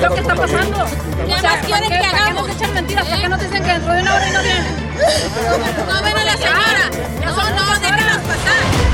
Es lo que está pasando? ¿Qué más quieren que ¿Para qué hagamos? nos echan mentiras? ¿Por qué no dicen que dentro de una hora y no vienen? No ven a la señora. No, no, déjanos pasar.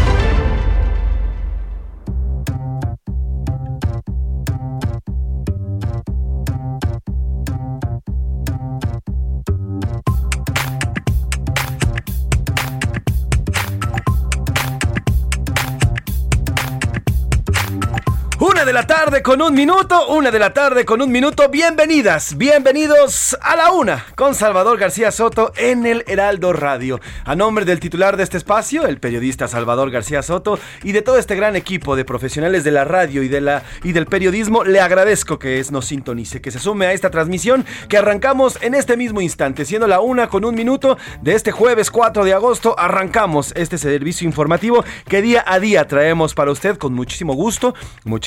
Una de la tarde con un minuto, una de la tarde con un minuto. Bienvenidas, bienvenidos a la una con Salvador García Soto en el Heraldo Radio. A nombre del titular de este espacio, el periodista Salvador García Soto, y de todo este gran equipo de profesionales de la radio y, de la, y del periodismo, le agradezco que es, nos sintonice, que se sume a esta transmisión que arrancamos en este mismo instante, siendo la una con un minuto de este jueves 4 de agosto. Arrancamos este servicio informativo que día a día traemos para usted con muchísimo gusto,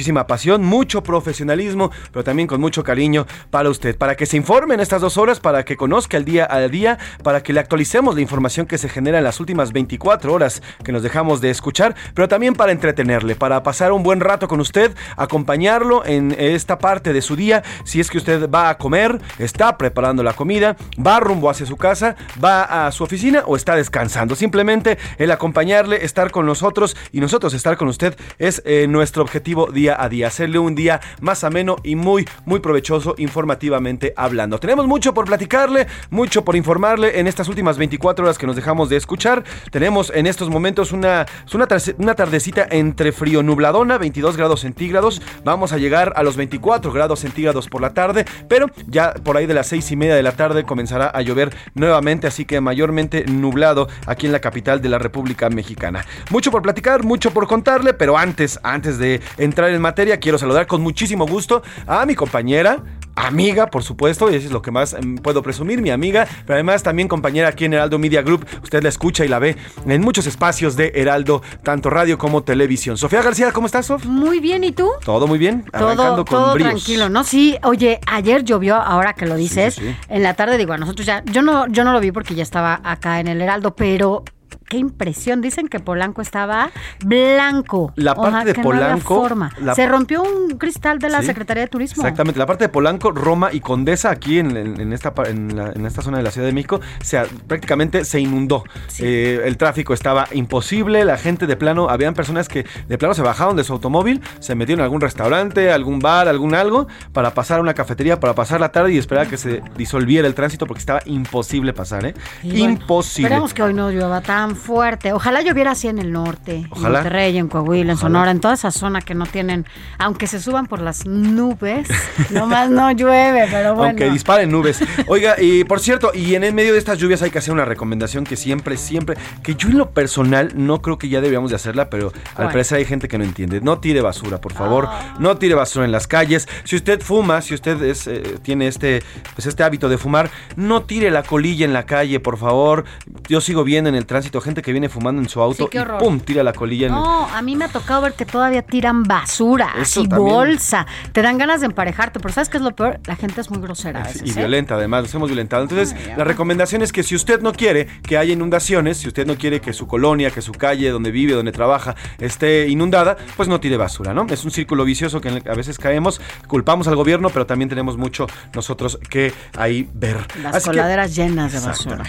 muchísima pasión, mucho profesionalismo, pero también con mucho cariño para usted, para que se informe en estas dos horas, para que conozca el día a día, para que le actualicemos la información que se genera en las últimas 24 horas que nos dejamos de escuchar, pero también para entretenerle, para pasar un buen rato con usted, acompañarlo en esta parte de su día, si es que usted va a comer, está preparando la comida, va rumbo hacia su casa, va a su oficina o está descansando. Simplemente el acompañarle, estar con nosotros y nosotros estar con usted es eh, nuestro objetivo a día, hacerle un día más ameno y muy, muy provechoso informativamente hablando. Tenemos mucho por platicarle, mucho por informarle en estas últimas 24 horas que nos dejamos de escuchar. Tenemos en estos momentos una, una, una tardecita entre frío nubladona, 22 grados centígrados. Vamos a llegar a los 24 grados centígrados por la tarde, pero ya por ahí de las 6 y media de la tarde comenzará a llover nuevamente, así que mayormente nublado aquí en la capital de la República Mexicana. Mucho por platicar, mucho por contarle, pero antes, antes de entrar en materia, quiero saludar con muchísimo gusto a mi compañera, amiga, por supuesto, y eso es lo que más em, puedo presumir, mi amiga, pero además también compañera aquí en Heraldo Media Group. Usted la escucha y la ve en muchos espacios de Heraldo, tanto radio como televisión. Sofía García, ¿cómo estás, Sof? Muy bien, ¿y tú? Todo muy bien, Todo, arrancando con todo bríos. tranquilo, ¿no? Sí, oye, ayer llovió, ahora que lo dices, sí, sí. en la tarde, digo, a nosotros ya, yo no, yo no lo vi porque ya estaba acá en el Heraldo, pero qué impresión, dicen que Polanco estaba blanco. La parte de que no Polanco, forma. la- Se rompió un cristal de la Sí, Secretaría de Turismo. Exactamente, la parte de Polanco, Roma y Condesa aquí en, en- en esta, en, la- en esta zona de la Ciudad de México se, prácticamente se inundó. Eh, el tráfico estaba imposible, la gente de plano, habían personas que de plano se bajaron de su automóvil, se metieron a algún restaurante, algún bar, algún algo, para pasar a una cafetería, para pasar la tarde y esperar a que se disolviera el tránsito porque estaba imposible pasar, ¿eh? Y bueno, imposible. Esperemos que hoy no llueva tan fuerte. Ojalá lloviera así en el norte, Ojalá. en Monterrey, en Coahuila, en Ojalá. Sonora, en toda esa zona que no tienen, aunque se suban por las nubes, nomás no llueve, pero bueno. Aunque disparen nubes. Oiga, y por cierto, y en el medio de estas lluvias hay que hacer una recomendación que siempre, siempre, que yo en lo personal no creo que ya deberíamos de hacerla, pero al parecer hay gente que no entiende. No tire basura, por favor. No tire basura en las calles. Si usted fuma, si usted es, eh, tiene este, pues este hábito de fumar, no tire la colilla en la calle, por favor. Yo sigo viendo en el tránsito gente que viene fumando en su auto Sí, qué y horror. pum, tira la colilla en el- No, a mí me ha tocado ver que todavía tiran basura, Eso también. bolsa. Te dan ganas de emparejarte, pero ¿sabes qué es lo peor? La gente es muy grosera a veces. y ¿eh? violenta además, nos hemos violentado. Entonces, la recomendación es que si usted no quiere que haya inundaciones, si usted no quiere que su colonia, que su calle, donde vive, donde trabaja, esté inundada, pues no tire basura, ¿no? Es un círculo vicioso que a veces caemos, culpamos al gobierno, pero también tenemos mucho nosotros que ahí ver. Las Así que- coladeras llenas de basura.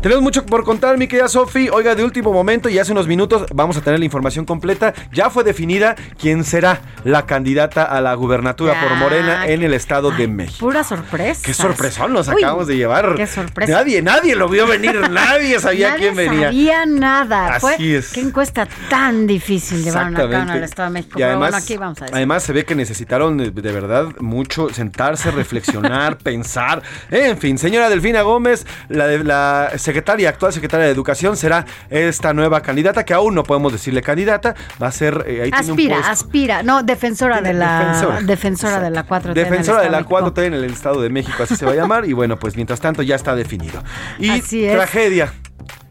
tenemos mucho por contar, mi querida Sofi. Oiga, de último momento y hace unos minutos vamos a tener la información completa. Ya fue definida quién será la candidata a la gubernatura por. Morena en el Estado de México. Pura sorpresa. Qué sorpresón nos Uy, acabamos de llevar. Qué sorpresa. Nadie, nadie lo vio venir, nadie sabía Nadie quién venía. sabía nada. Así Fue, es. Qué encuesta tan difícil llevaron a cabo en el Estado de México. Y además, bueno, aquí vamos a decir. además se ve que necesitaron de, de verdad mucho sentarse, reflexionar, pensar. En fin, señora Delfina Gómez, la, de- la secretaria, actual secretaria de Educación, será esta nueva candidata, que aún no podemos decirle candidata, va a ser... eh, ahí tiene un Aspira, aspira. No, defensora de la Defensora. defensora, de la 4T. en el Defensora de la México. 4T en el Estado de México, así se va a llamar. Y bueno, pues mientras tanto ya está definido. Y Así es. tragedia.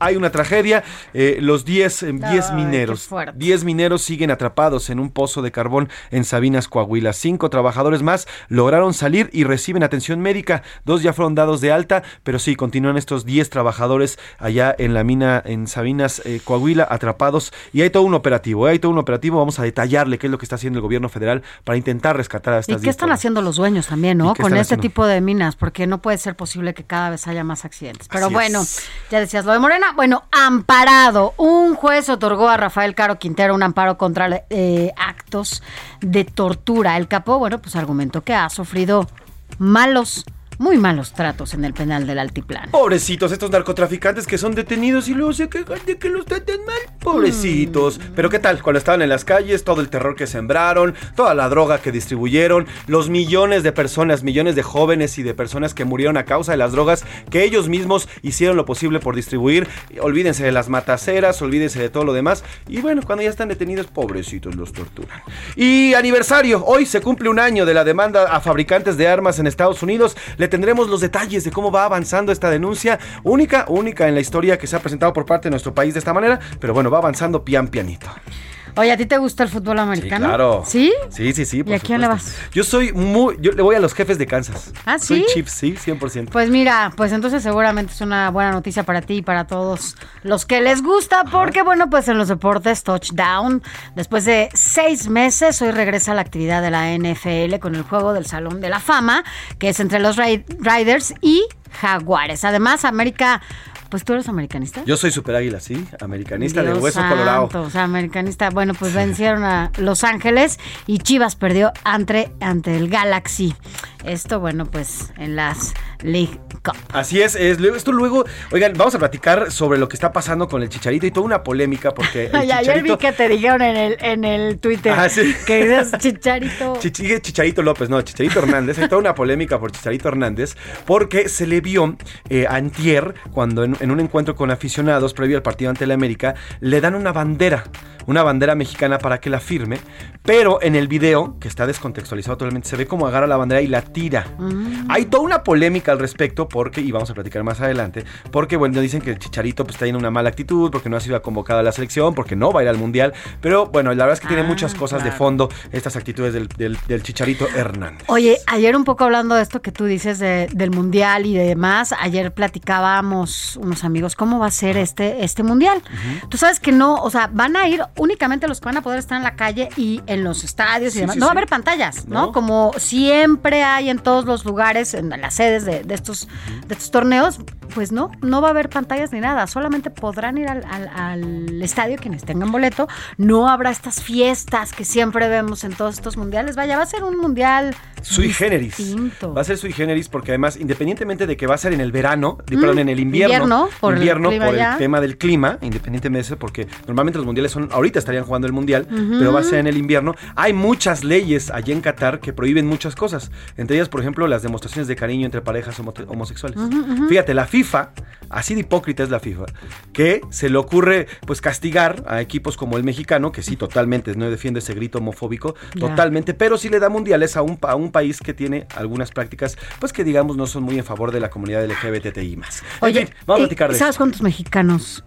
Hay una tragedia. eh, los 10 eh, 10 Ay, mineros. qué fuerte. 10 mineros siguen atrapados en un pozo de carbón en Sabinas, Coahuila. Cinco trabajadores más lograron salir y reciben atención médica. Dos ya fueron dados de alta, pero sí, continúan estos 10 trabajadores allá en la mina en Sabinas, eh, Coahuila, atrapados. Y hay todo un operativo, eh, hay todo un operativo. Vamos a detallarle qué es lo que está haciendo el gobierno federal para intentar rescatar a ¿Y estas qué 10 están haciendo los dueños también, no? ¿Y qué Con este haciendo? tipo de minas, porque no puede ser posible que cada vez haya más accidentes. Pero Así bueno, es. ya decías lo de Morena. Bueno, amparado. Un juez otorgó a Rafael Caro Quintero un amparo contra eh, actos de tortura. El capo, bueno, pues argumentó que ha sufrido malos, muy malos tratos en el penal del Altiplano. Pobrecitos, estos narcotraficantes que son detenidos y luego se quejan de que los traten mal. Pobrecitos. Mm. Pero ¿qué tal? Cuando estaban en las calles, todo el terror que sembraron, toda la droga que distribuyeron, los millones de personas, millones de jóvenes y de personas que murieron a causa de las drogas que ellos mismos hicieron lo posible por distribuir. Olvídense de las mataceras, olvídense de todo lo demás. Y bueno, cuando ya están detenidos, pobrecitos los torturan. Y aniversario, hoy se cumple un año de la demanda a fabricantes de armas en Estados Unidos. Le tendremos los detalles de cómo va avanzando esta denuncia, única, única en la historia que se ha presentado por parte de nuestro país de esta manera, pero bueno, va avanzando pian pianito. Oye, ¿a ti te gusta el fútbol americano? claro. ¿Sí? Sí, sí, sí. por ¿Y a quién le vas? Yo soy muy, yo le voy a los jefes de Kansas. ¿Ah, Soy sí? Chiefs, sí, 100%. Pues mira, pues entonces seguramente es una buena noticia para ti y para todos los que les gusta, porque bueno, pues en los deportes touchdown, después de seis meses, hoy regresa la actividad de la NFL con el juego del Salón de la Fama, que es entre los Riders y Jaguares. Además, América, pues tú eres americanista. Yo soy super águila, sí, americanista de hueso santo, colorado. O sea, americanista. Bueno, pues vencieron a Los Ángeles y Chivas perdió ante, ante el Galaxy. Esto, bueno, pues en las League Cup. Así es, es, esto luego, oigan, vamos a platicar sobre lo que está pasando con el Chicharito y toda una polémica porque el Ay, ayer vi Chicharito que te dijeron en el, en el Twitter Ah, sí. que eres chicharito. Chicharito López, no, Chicharito Hernández. Hay toda una polémica por Chicharito Hernández porque se le vio eh, a Antier cuando en, en un encuentro con aficionados previo al partido ante el América le dan una bandera, una bandera mexicana para que la firme, pero en el video, que está descontextualizado totalmente, se ve como agarra la bandera y la tira. Hay toda una polémica al respecto porque, y vamos a platicar más adelante, porque bueno, dicen que el Chicharito pues, está en una mala actitud, porque no ha sido convocado a la selección, porque no va a ir al Mundial, pero bueno, la verdad es que tiene Ah, muchas cosas de fondo estas actitudes del, del- del Chicharito Hernández. Oye, ayer un poco hablando de esto que tú dices de- del mundial y de demás, ayer platicábamos amigos cómo va a ser este, este mundial. Tú sabes que no, o sea, van a ir únicamente los que van a poder estar en la calle y en los estadios y demás. sí, no va a haber pantallas, ¿no? No. Como siempre hay en todos los lugares, en las sedes de, de estos, de estos torneos, pues no, no va a haber pantallas ni nada. Solamente podrán ir al, al- al estadio quienes tengan boleto. No habrá estas fiestas que siempre vemos en todos estos mundiales. Vaya, va a ser un mundial Sui generis. Va a ser sui generis porque además, independientemente de que va a ser en el verano, perdón, en el invierno, invierno, por el invierno, clima por ya. el tema del clima, independientemente de eso, porque normalmente los mundiales son, ahorita estarían jugando el mundial, pero va a ser en el invierno. Hay muchas leyes allí en Qatar que prohíben muchas cosas. Entre ellas, por ejemplo, las demostraciones de cariño entre parejas homo- homosexuales. Fíjate, la FIFA, así de hipócrita es la FIFA, que se le ocurre pues castigar a equipos como el mexicano, que sí, totalmente, no defiende ese grito homofóbico, totalmente, pero sí le da mundiales a un, a un país que tiene algunas prácticas, pues que digamos no son muy en favor de la comunidad LGBTI más. En Oye, fin, vamos a ¿y platicar de ¿sabes cuántos mexicanos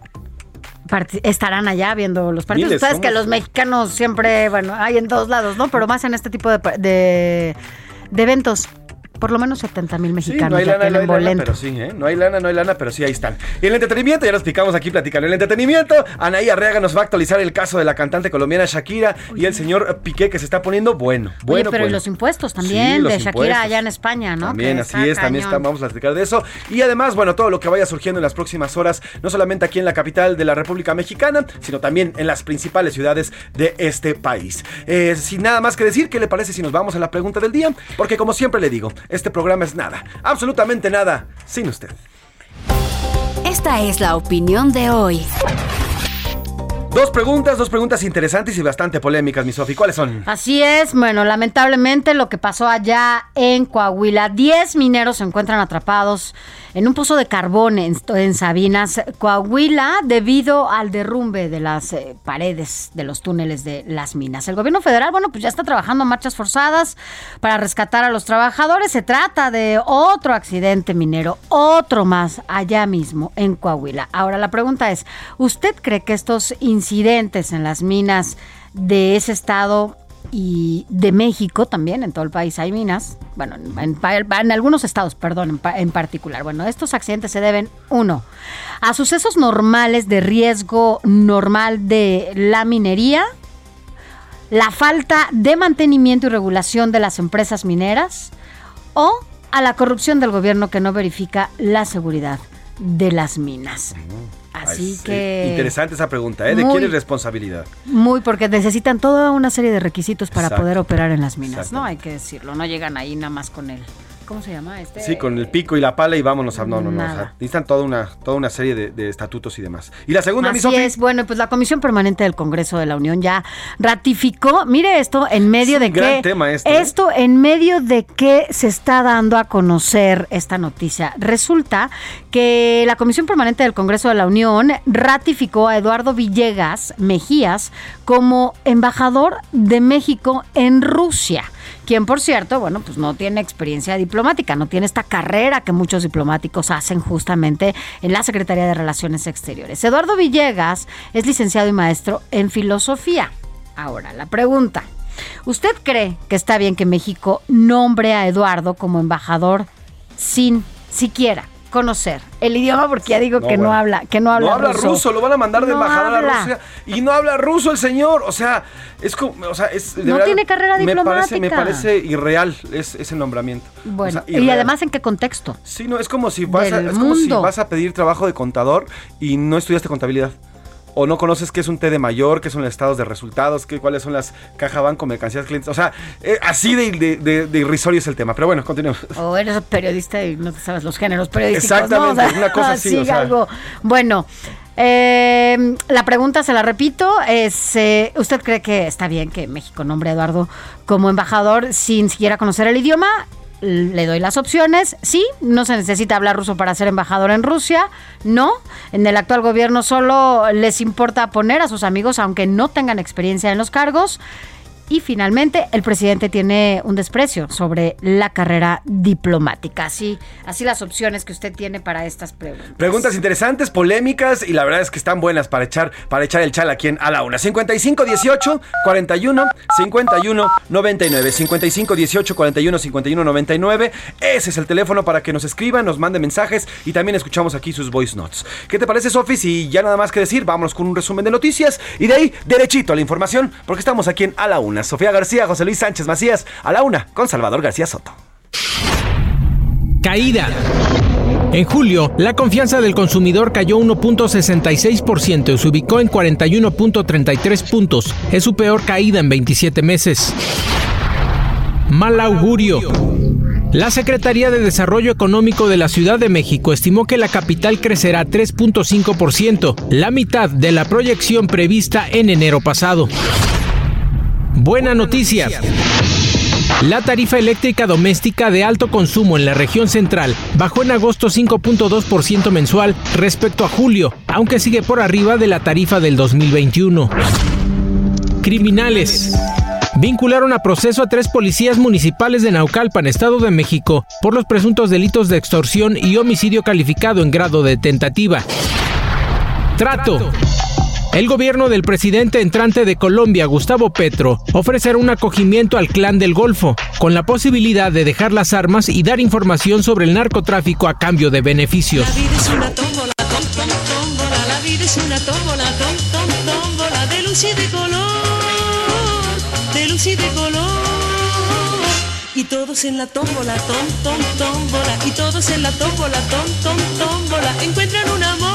estarán allá viendo los partidos. Miles, Sabes que los mexicanos siempre, bueno, hay en todos lados, ¿no? Pero más en este tipo de, de eventos. Por lo menos 70 mil Sí, mexicanos no hay lana, no hay lana, pero sí, ¿eh? No hay lana, no hay lana, pero sí ahí están. Y el entretenimiento, ya lo explicamos aquí platicando. El entretenimiento, Anaí Arreaga nos va a actualizar el caso de la cantante colombiana Shakira y el señor Piqué que se está poniendo bueno, bueno, Oye, pero y los impuestos también Sí, los de Shakira impuestos. allá en España, ¿no? También, Que así es, también está- vamos a platicar de eso. Y además, bueno, todo lo que vaya surgiendo en las próximas horas, no solamente aquí en la capital de la República Mexicana, sino también en las principales ciudades de este país. Eh, sin nada más que decir, ¿qué le parece si nos vamos a la pregunta del día? Porque como siempre le digo, este programa es nada, absolutamente nada, sin usted. Esta es la opinión de hoy. Dos preguntas, dos preguntas interesantes y bastante polémicas, mi Sofi. ¿Cuáles son? Así es, bueno, lamentablemente lo que pasó allá en Coahuila, 10 mineros se encuentran atrapados en un pozo de carbón en, Sabinas, Coahuila, debido al derrumbe de las eh, paredes de los túneles de las minas. El gobierno federal, bueno, pues ya está trabajando marchas forzadas para rescatar a los trabajadores. Se trata de otro accidente minero, otro más allá mismo en Coahuila. Ahora la pregunta es, ¿usted cree que estos incidentes en las minas de ese estado y de México también, en todo el país hay minas, bueno, en, algunos estados, perdón, en, en particular. Bueno, estos accidentes se deben, uno, a sucesos normales de riesgo normal de la minería, la falta de mantenimiento y regulación de las empresas mineras o a la corrupción del gobierno que no verifica la seguridad de las minas. Así Ay, que... Interesante esa pregunta, ¿eh? ¿De Muy- quién es responsabilidad? Muy, porque necesitan toda una serie de requisitos para Exacto. poder operar en las minas, ¿no? Hay que decirlo, no llegan ahí nada más con el... ¿Cómo se llama? Este, Sí, con el pico y la pala y vámonos a... No, no, no. o sea, necesitan toda una, toda una serie de, de estatutos y demás. Y la segunda, mi Así Sofi. es, bueno, pues la Comisión Permanente del Congreso de la Unión ya ratificó, mire esto, en medio Es de un gran qué, tema esto, ¿eh? esto en medio de que se está dando a conocer esta noticia. Resulta que la Comisión Permanente del Congreso de la Unión ratificó a Eduardo Villegas Mejías como embajador de México en Rusia quien por cierto, bueno, pues no tiene experiencia diplomática, no tiene esta carrera que muchos diplomáticos hacen justamente en la Secretaría de Relaciones Exteriores. Eduardo Villegas es licenciado y maestro en filosofía. Ahora, la pregunta, ¿usted cree que está bien que México nombre a Eduardo como embajador sin siquiera conocer el idioma porque ya digo No, que no habla que no habla, no habla ruso. lo van a mandar de No embajador a. Rusia y no habla ruso el señor, o sea, es como, o sea, es de No verdad, tiene carrera Me parece, me diplomática. parece irreal es- ese nombramiento. Bueno, O sea, y además en qué contexto? Sí, no, es como si vas a, es como si vas a pedir trabajo de contador y no estudiaste contabilidad. O no conoces qué es un T de mayor, qué son los estados de resultados, qué, cuáles son las caja banco, mercancías, clientes. O sea, eh, así de, de, de- de irrisorio es el tema. Pero bueno, continuemos. O eres periodista y no te sabes los géneros periodísticos. Exactamente, ¿no? O sea, una cosa así, o sea. algo. Bueno, eh, la pregunta se la repito, es, eh, ¿usted cree que está bien que México nombre a Eduardo como embajador sin siquiera conocer el idioma? Le doy las opciones. Sí, no se necesita hablar ruso para ser embajador en Rusia. No, en el actual gobierno solo les importa poner a sus amigos aunque no tengan experiencia en los cargos. Y finalmente, el presidente tiene un desprecio sobre la carrera diplomática. Así, así las opciones que usted tiene para estas preguntas. Preguntas interesantes, polémicas y la verdad es que están buenas para echar, para echar el chal aquí en A la Una. 55 18 41 51 99. 55 18 41 51 99. Ese es el teléfono para que nos escriban, nos manden mensajes y también escuchamos aquí sus voice notes. ¿Qué te parece, Sofi? Si ya nada más que decir, vámonos con un resumen de noticias y de ahí derechito a la información porque estamos aquí en A la Una. Sofía García, José Luis Sánchez Macías, A la Una con Salvador García Soto. Caída. En julio, la confianza del consumidor cayó 1.66% y se ubicó en 41.33 puntos. Es su peor caída en 27 meses. Mal augurio. La Secretaría de Desarrollo Económico de la Ciudad de México estimó que la capital crecerá 3.5%, la mitad de la proyección prevista en enero pasado. Buena noticia. La tarifa eléctrica doméstica de alto consumo en la región central bajó en agosto 5.2% mensual respecto a julio, aunque sigue por arriba de la tarifa del 2021. Criminales. Vincularon a proceso a tres policías municipales de Naucalpan, Estado de México, por los presuntos delitos de extorsión y homicidio calificado en grado de tentativa. Trato. El gobierno del presidente entrante de Colombia, Gustavo Petro, ofrecerá un acogimiento al clan del Golfo, con la posibilidad de dejar las armas y dar información sobre el narcotráfico a cambio de beneficios. La vida es una tómbola, tómbola, tómbola, tómbola, de luz y de color, de luz y de color. Y todos en la tómbola, tom, tom, tómbola, y todos en la tómbola, tom, tom, tómbola, encuentran un amor.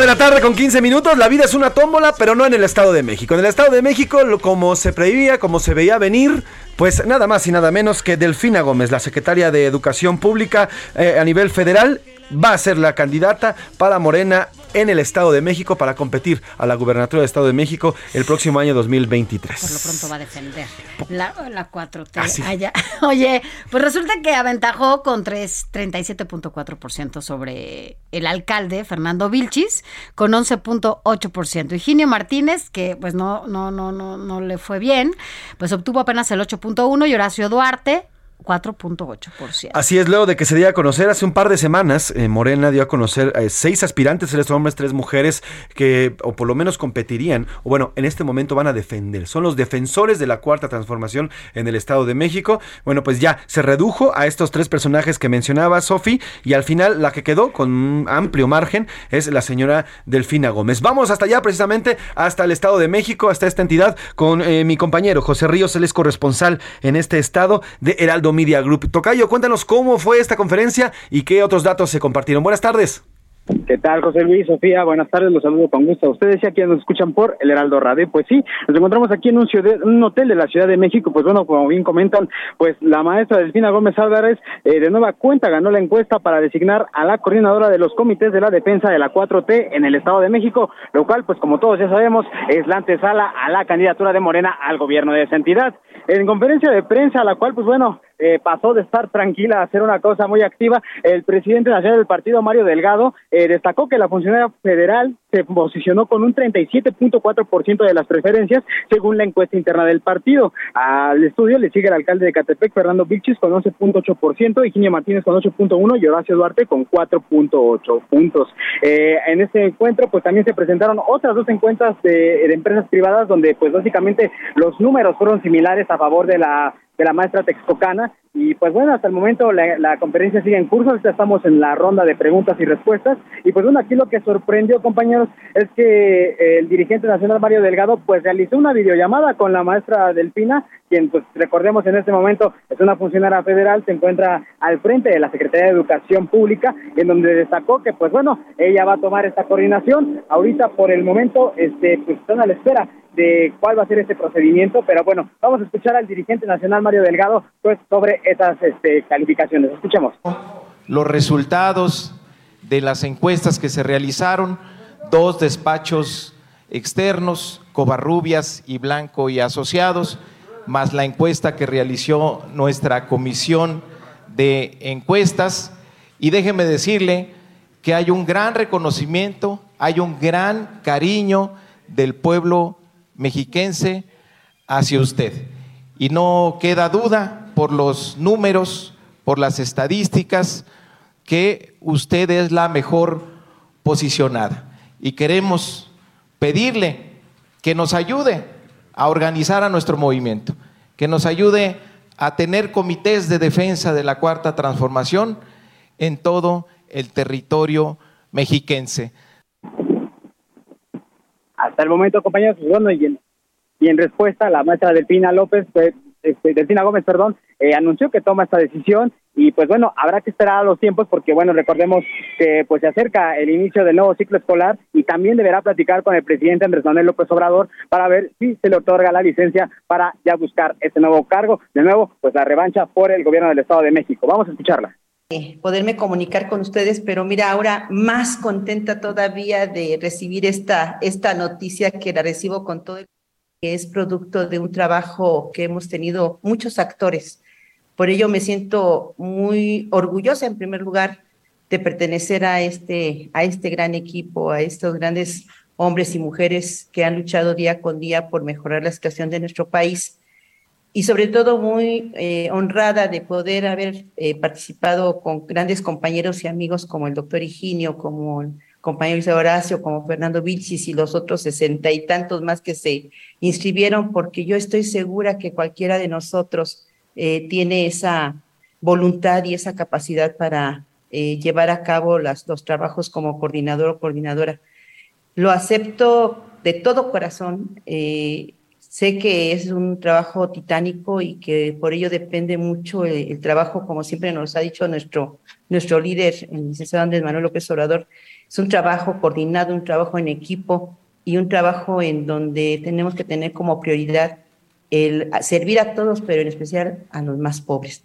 De la tarde con 15 minutos, la vida es una tómbola, pero no en el Estado de México. En el Estado de México, como se preveía, como se veía venir, pues nada más y nada menos que Delfina Gómez, la secretaria de Educación Pública eh, a nivel federal, va a ser la candidata para Morena en el Estado de México para competir a la gubernatura del Estado de México el próximo año 2023. Por lo pronto va a defender la, la 4T. Ah, sí. allá. Oye, pues resulta que aventajó con tres- 37.4% sobre el alcalde Fernando Vilchis con 11.8%. Higinio Martínez, que pues no, no, no, no, no le fue bien, pues obtuvo apenas el 8.1% y Horacio Duarte 4.8%. Así es, luego de que se dio a conocer hace un par de semanas, eh, Morena dio a conocer eh, seis aspirantes, tres hombres, tres mujeres, que o por lo menos competirían, o bueno, en este momento van a defender. Son los defensores de la cuarta transformación en el Estado de México. Bueno, pues ya se redujo a estos tres personajes que mencionaba Sofi, y al final la que quedó con un amplio margen es la señora Delfina Gómez. Vamos hasta allá, precisamente, hasta el Estado de México, hasta esta entidad, con eh, mi compañero José Ríos, él es corresponsal en este estado de Heraldo Media Group. Tocayo, cuéntanos cómo fue esta conferencia y qué otros datos se compartieron. Buenas tardes. ¿Qué tal, José Luis, Sofía? Buenas tardes, los saludo con gusto a ustedes y a quienes nos escuchan por el Heraldo Radio. Pues sí, nos encontramos aquí en un, ciudad- un hotel de la Ciudad de México. Pues bueno, como bien comentan, pues la maestra Delfina Gómez Álvarez eh, de nueva cuenta ganó la encuesta para designar a la coordinadora de los comités de la defensa de la 4T en el Estado de México, lo cual, pues como todos ya sabemos, es la antesala a la candidatura de Morena al gobierno de esa entidad. En conferencia de prensa, la cual, pues bueno, eh, pasó de estar tranquila a hacer una cosa muy activa. El presidente nacional del partido, Mario Delgado, eh, destacó que la funcionaria federal se posicionó con un 37.4% de las preferencias, según la encuesta interna del partido. Al estudio le sigue el alcalde de Catepec, Fernando Vilchis, con 11.8%, Higinio Martínez con 8.1% y Horacio Duarte con 4.8 puntos. Eh, en este encuentro, pues también se presentaron otras dos encuestas de, de empresas privadas, donde pues básicamente los números fueron similares a favor de la de la maestra texcocana. Y pues bueno hasta el momento la, conferencia sigue en curso. Estamos en la ronda de preguntas y respuestas. Y pues bueno aquí lo que sorprendió compañeros es que eh, el dirigente nacional Mario Delgado pues realizó una videollamada con la maestra Delfina quien pues recordemos en este momento es una funcionaria federal se encuentra al frente de la Secretaría de Educación Pública en donde destacó que pues bueno ella va a tomar esta coordinación. Ahorita por el momento este pues están a la espera de cuál va a ser este procedimiento, pero bueno, vamos a escuchar al dirigente nacional Mario Delgado pues sobre este, calificaciones. Escuchemos. los resultados de las encuestas que se realizaron, dos despachos externos, Covarrubias y Blanco y Asociados, más la encuesta que realizó nuestra comisión de encuestas. Y déjeme decirle que hay un gran reconocimiento, hay un gran cariño del pueblo mexiquense hacia usted. Y no queda duda por los números, por las estadísticas, que usted es la mejor posicionada. Y queremos pedirle que nos ayude a organizar a nuestro movimiento, que nos ayude a tener comités de defensa de la cuarta transformación en todo el territorio mexiquense. Hasta el momento, compañeros, pues, bueno, y en, y en respuesta, la maestra Delfina López, pues, este, Delfina Gómez, perdón, eh, anunció que toma esta decisión y pues bueno, habrá que esperar a los tiempos porque bueno, recordemos que pues se acerca el inicio del nuevo ciclo escolar y también deberá platicar con el presidente Andrés Manuel López Obrador para ver si se le otorga la licencia para ya buscar este nuevo cargo. De nuevo, pues la revancha por el gobierno del Estado de México. Vamos a escucharla. Eh, poderme comunicar con ustedes, pero mira, ahora más contenta todavía de recibir esta, esta noticia que la recibo con todo el que es producto de un trabajo que hemos tenido muchos actores. Por ello me siento muy orgullosa, en primer lugar, de pertenecer a este, a este gran equipo, a estos grandes hombres y mujeres que han luchado día con día por mejorar la situación de nuestro país y sobre todo muy eh, honrada de poder haber eh, participado con grandes compañeros y amigos como el doctor Higinio, como el compañero Luis Horacio, como Fernando Vilchis y los otros sesenta y tantos más que se inscribieron, porque yo estoy segura que cualquiera de nosotros eh, tiene esa voluntad y esa capacidad para llevar a cabo las, los trabajos como coordinador o coordinadora. Lo acepto de todo corazón. Sé que es un trabajo titánico y que por ello depende mucho el, trabajo, como siempre nos ha dicho nuestro, nuestro líder, el licenciado Andrés Manuel López Obrador, es un trabajo coordinado, un trabajo en equipo y un trabajo en donde tenemos que tener como prioridad el servir a todos, pero en especial a los más pobres.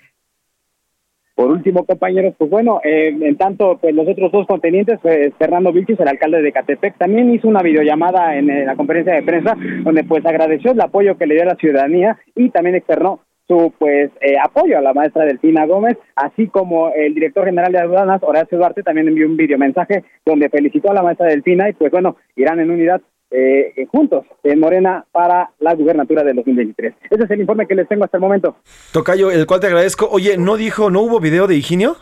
Por último, compañeros, pues bueno, eh, en tanto, pues los otros dos contenientes, pues Fernando Vilchis, el alcalde de Catepec, también hizo una videollamada en, la conferencia de prensa donde pues agradeció el apoyo que le dio a la ciudadanía y también externó su pues eh, apoyo a la maestra Delfina Gómez, así como el director general de aduanas, Horacio Duarte, también envió un videomensaje donde felicitó a la maestra Delfina y pues bueno, irán en unidad eh, eh, juntos en Morena para la gubernatura de 2023. Ese es el informe que les tengo hasta el momento. Tocayo, el cual te agradezco. Oye, ¿no dijo, no hubo video de Higinio?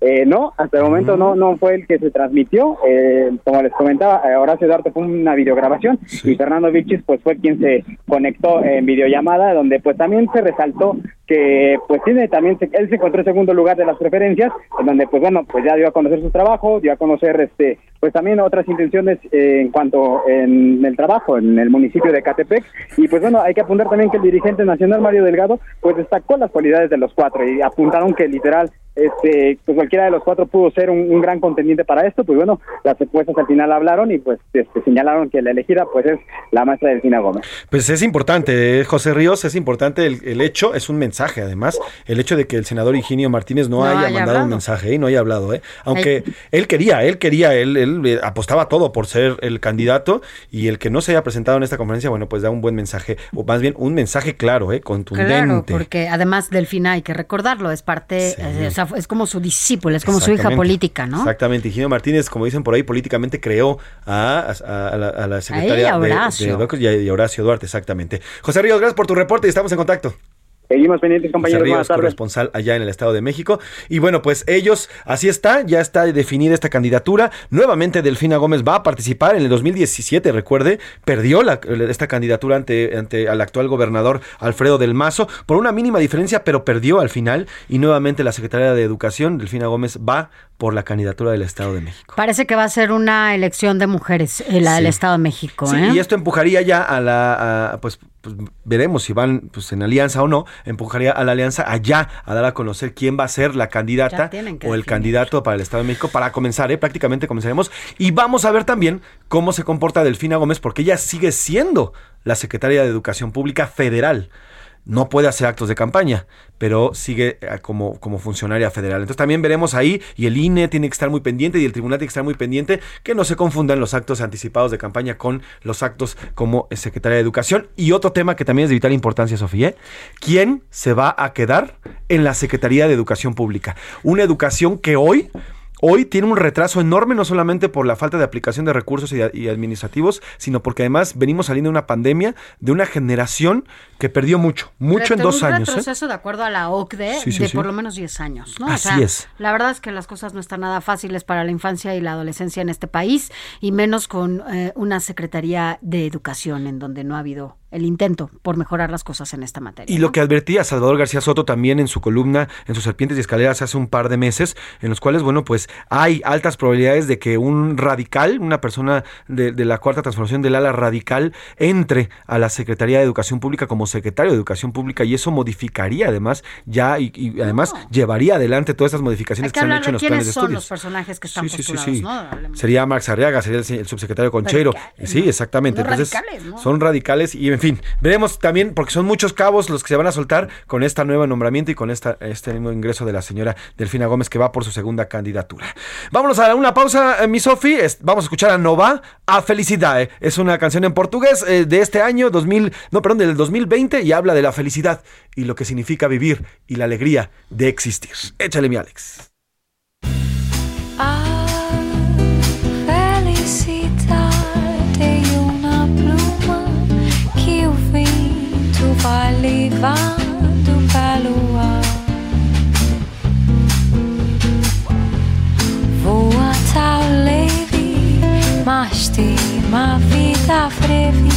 Eh, no, hasta el momento no no fue el que se transmitió. Eh, como les comentaba, Horacio Duarte fue una videograbación y Fernando Vichis pues fue quien se conectó en videollamada, donde pues también se resaltó que pues tiene también, él se encontró en segundo lugar de las preferencias, en donde pues bueno, pues ya dio a conocer su trabajo, dio a conocer este pues también otras intenciones eh, en cuanto en el trabajo en el municipio de Catepec y pues bueno, hay que apuntar también que el dirigente nacional Mario Delgado pues destacó las cualidades de los cuatro y apuntaron que literal este pues cualquiera de los cuatro pudo ser un, gran contendiente para esto, pues bueno, las encuestas al final hablaron y pues este, señalaron que la elegida pues es la maestra Delfina Gómez. Pues es importante, eh, José Ríos, es importante el, hecho, es un mensaje además, el hecho de que el senador Higinio Martínez no, haya, mandado un mensaje y no haya hablado, ¿eh? aunque él quería, él quería, él, él eh, apostaba todo por ser el candidato y el que no se haya presentado en esta conferencia, bueno, pues da un buen mensaje, o más bien un mensaje claro, ¿eh? contundente. Claro, porque además Delfina hay que recordarlo, es parte, eh, o sea, es como su discípulo, es como su hija política, ¿no? Exactamente, Higinio Martínez, como dicen por ahí, políticamente creó a, la, secretaria de, de, y Horacio Duarte, exactamente. José Ríos, gracias por tu reporte y estamos en contacto. Seguimos pendientes, compañeros. Ríos, corresponsal allá en el Estado de México. Y bueno, pues ellos, así está, ya está definida esta candidatura. Nuevamente Delfina Gómez va a participar en el 2017, recuerde, perdió la, esta candidatura ante, ante al actual gobernador Alfredo del Mazo por una mínima diferencia, pero perdió al final. Y nuevamente la secretaria de Educación, Delfina Gómez, va por la candidatura del Estado de México. Parece que va a ser una elección de mujeres, eh, la del Estado de México. Sí, ¿eh? y esto empujaría ya a la, pues, pues, veremos si van pues, en alianza o no, empujaría a la alianza allá a dar a conocer quién va a ser la candidata o el candidato para el Estado de México para comenzar, ¿eh? prácticamente comenzaremos. Y vamos a ver también cómo se comporta Delfina Gómez, porque ella sigue siendo la secretaria de Educación Pública Federal no puede hacer actos de campaña, pero sigue eh, como, como funcionaria federal. Entonces también veremos ahí, y el INE tiene que estar muy pendiente, y el tribunal tiene que estar muy pendiente, que no se confundan los actos anticipados de campaña con los actos como secretaria de Educación. Y otro tema que también es de vital importancia, Sofía, ¿quién se va a quedar en la Secretaría de Educación Pública? Una educación que hoy Hoy tiene un retraso enorme, no solamente por la falta de aplicación de recursos y, administrativos, sino porque además venimos saliendo de una pandemia de una generación que perdió mucho, mucho en dos años. Un ¿eh? retroceso de acuerdo a la OCDE de por lo menos 10 años. ¿no? Así es. La verdad es que las cosas no están nada fáciles para la infancia y la adolescencia en este país, y menos con eh, una Secretaría de Educación en donde no ha habido el intento por mejorar las cosas en esta materia. Y lo que advertía Salvador García Soto también en su columna, en sus Serpientes y Escaleras hace un par de meses, en los cuales, bueno, pues hay altas probabilidades de que un radical, una persona de, la cuarta transformación del ala radical, entre a la Secretaría de Educación Pública como secretario de Educación Pública y eso modificaría además ya y, además llevaría adelante todas estas modificaciones que, se han hecho en los planes de estudios. son los personajes que están sí, sí, sí, Sería Max Arriaga, sería el, subsecretario Concheiro. sí, exactamente. Entonces, son radicales y en fin, veremos también, porque son muchos cabos los que se van a soltar con este nuevo nombramiento y con esta, este nuevo ingreso de la señora Delfina Gómez, que va por su segunda candidatura. Vámonos a una pausa, eh, mi Sofi. Vamos a escuchar a Nova, a Felicidad. Es una canción en portugués eh, de este año, 2000, no, perdón, del 2020, y habla de la felicidad y lo que significa vivir y la alegría de existir. Échale, mi Alex. Uma vida breve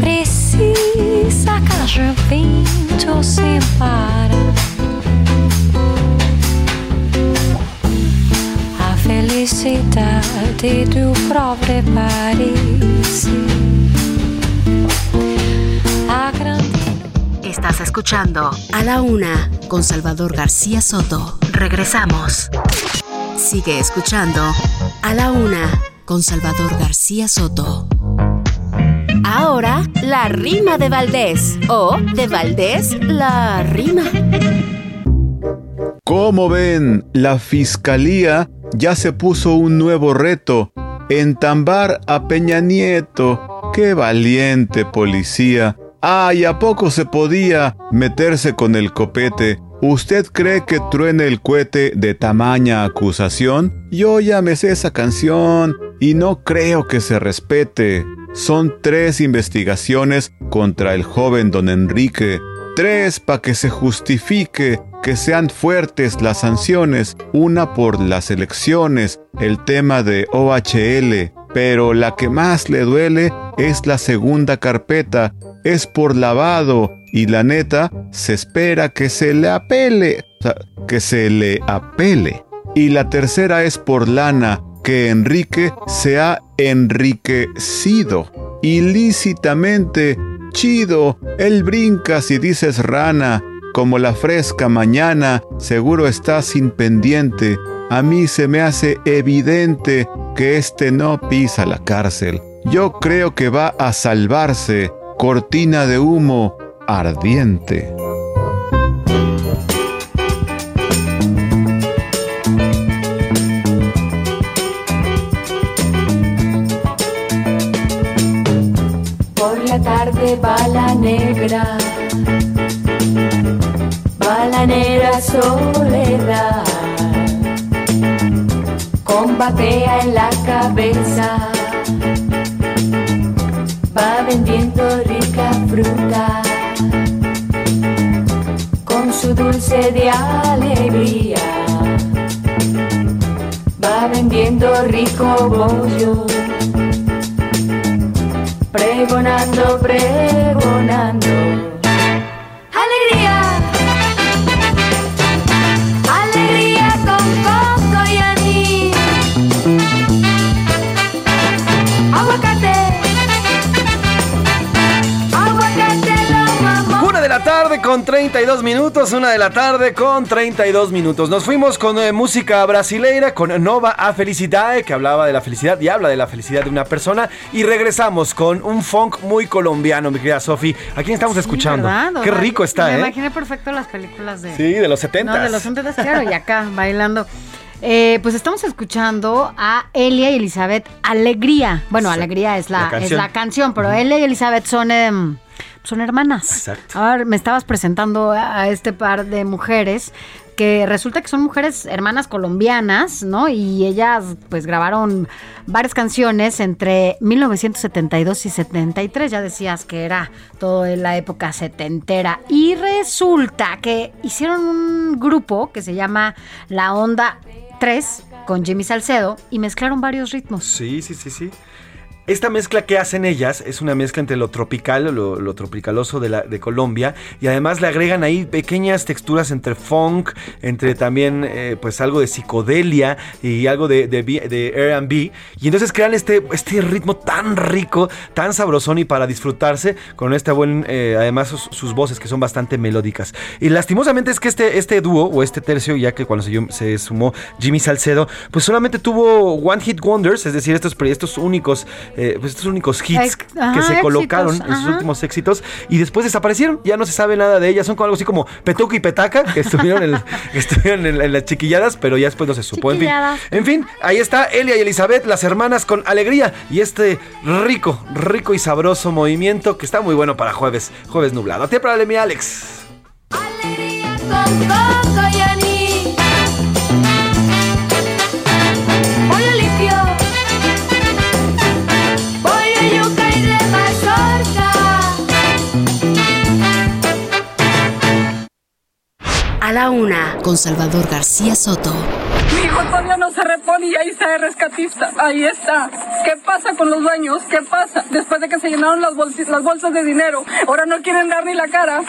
precisa haja vento sem parar. A felicidade do próprio Paris. A Estás escuchando A la Una con Salvador García Soto. Regresamos. Sigue escuchando A la Una con Salvador García Soto. Ahora, la rima de Valdés. O de Valdés, la rima. Como ven, la fiscalía ya se puso un nuevo reto: entambar a Peña Nieto. ¡Qué valiente policía! ¡Ay, a poco se podía meterse con el copete! ¿Usted cree que truene el cohete de tamaña acusación? Yo ya esa canción y no creo que se respete. Son tres investigaciones contra el joven don Enrique. Tres para que se justifique que sean fuertes las sanciones, una por las elecciones, el tema de OHL, pero la que más le duele es la segunda carpeta, es por lavado y la neta se espera que se le apele, que se le apele. Y la tercera es por lana, que Enrique se ha enriquecido ilícitamente. Chido, él brinca si dices rana, como la fresca mañana, seguro está sin pendiente. A mí se me hace evidente que este no pisa la cárcel. Yo creo que va a salvarse, cortina de humo ardiente. Por la tarde va la negra, va la negra soledad, con batea en la cabeza, va vendiendo rica fruta, con su dulce de alegría, va vendiendo rico bollo pregonando, pregonando. Con 32 minutos, una de la tarde con 32 minutos. Nos fuimos con eh, música brasileira, con Nova a Felicidade, que hablaba de la felicidad y habla de la felicidad de una persona. Y regresamos con un funk muy colombiano, mi querida Sofi. ¿A quién estamos escuchando? ¿verdad? Qué rico está, Me ¿eh? imaginé perfecto las películas de... Sí, de los 70. No, de los 70, claro, y acá bailando. Eh, pues estamos escuchando a Elia y Elizabeth Alegría. Bueno, Alegría es la, La es canción. la canción, pero Elia y Elizabeth son, em, son hermanas. Exacto. A ver, me estabas presentando a a este par de mujeres que resulta que son mujeres hermanas colombianas, ¿no? Y ellas pues grabaron varias canciones entre 1972 y 73, ya decías que era toda la época setentera. Y resulta que hicieron un grupo que se llama La Onda 3 con Jimmy Salcedo y mezclaron varios ritmos. Sí, sí, sí, sí. Esta mezcla que hacen ellas es una mezcla entre lo tropical, lo, lo tropicaloso de, Colombia, y además le agregan ahí pequeñas texturas entre funk, entre también eh, pues algo de psicodelia y algo de, de, de R&B, y entonces crean este, este ritmo tan rico, tan sabrosón y para disfrutarse con este buen, eh, además sus, voces que son bastante melódicas. Y lastimosamente es que este, este dúo o este tercio, ya que cuando se, se sumó Jimmy Salcedo, pues solamente tuvo One Hit Wonders, es decir, estos, estos únicos, eh, pues estos únicos hits Ex- que ajá, se colocaron éxitos, en sus ajá. últimos éxitos y después desaparecieron. Ya no se sabe nada de ellas. Son como algo así como Petuca y Petaca, que estuvieron, en, que estuvieron en, en las chiquilladas, pero ya después no se supo. En fin, Chiquilladas. en fin, ahí está Elia y Elizabeth, las hermanas con alegría y este rico, rico y sabroso movimiento que está muy bueno para jueves, jueves nublado. A ti, para mi Alex. con coco y A la Una con Salvador García Soto. Mi hijo todavía no se repone y ahí está el rescatista. Ahí está. ¿Qué pasa con los dueños? ¿Qué pasa? Después de que se llenaron las, bolsi- las bolsas de dinero, ahora no quieren dar ni la cara.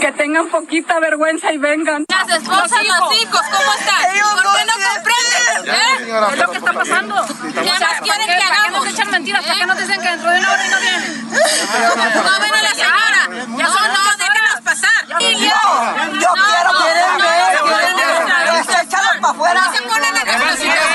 Que tengan poquita vergüenza y vengan. Las esposas, los hijos, ¿cómo están? ¿Por qué no comprenden? ¿Eh? Es lo que está pasando. ¿Qué más quieren que ¿Para qué hagamos? nos echan mentiras? ¿Para qué nos dicen que dentro de una hora y no vienen? No ven a la señora. No, no, déjenos pasar. Y yo, yo quiero que esté echado para afuera. No se ponen en nuestra situación.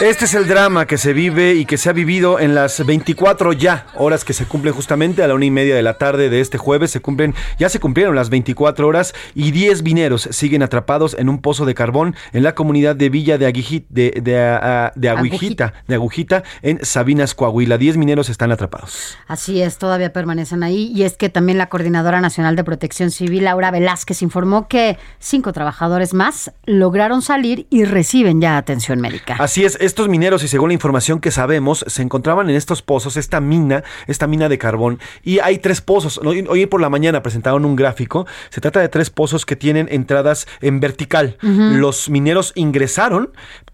Este es el drama que se vive y que se ha vivido en las 24 ya horas que se cumplen justamente a la una y media de la tarde de este jueves. Se cumplen, ya se cumplieron las 24 horas y 10 mineros siguen atrapados en un pozo de carbón en la comunidad de Villa de, de, de, de Agujita, de Agujita en Sabinas, Coahuila. 10 mineros están atrapados. Así es, todavía permanecen ahí. Y es que también la Coordinadora Nacional de Protección Civil, Laura Velázquez, informó que cinco trabajadores más lograron salir y reciben ya atención médica. Así es, estos mineros, y según la información que sabemos, se encontraban en estos pozos, esta mina, esta mina de carbón, y hay tres pozos. Hoy, hoy por la mañana presentaron un gráfico. Se trata de tres pozos que tienen entradas en vertical. Los mineros ingresaron,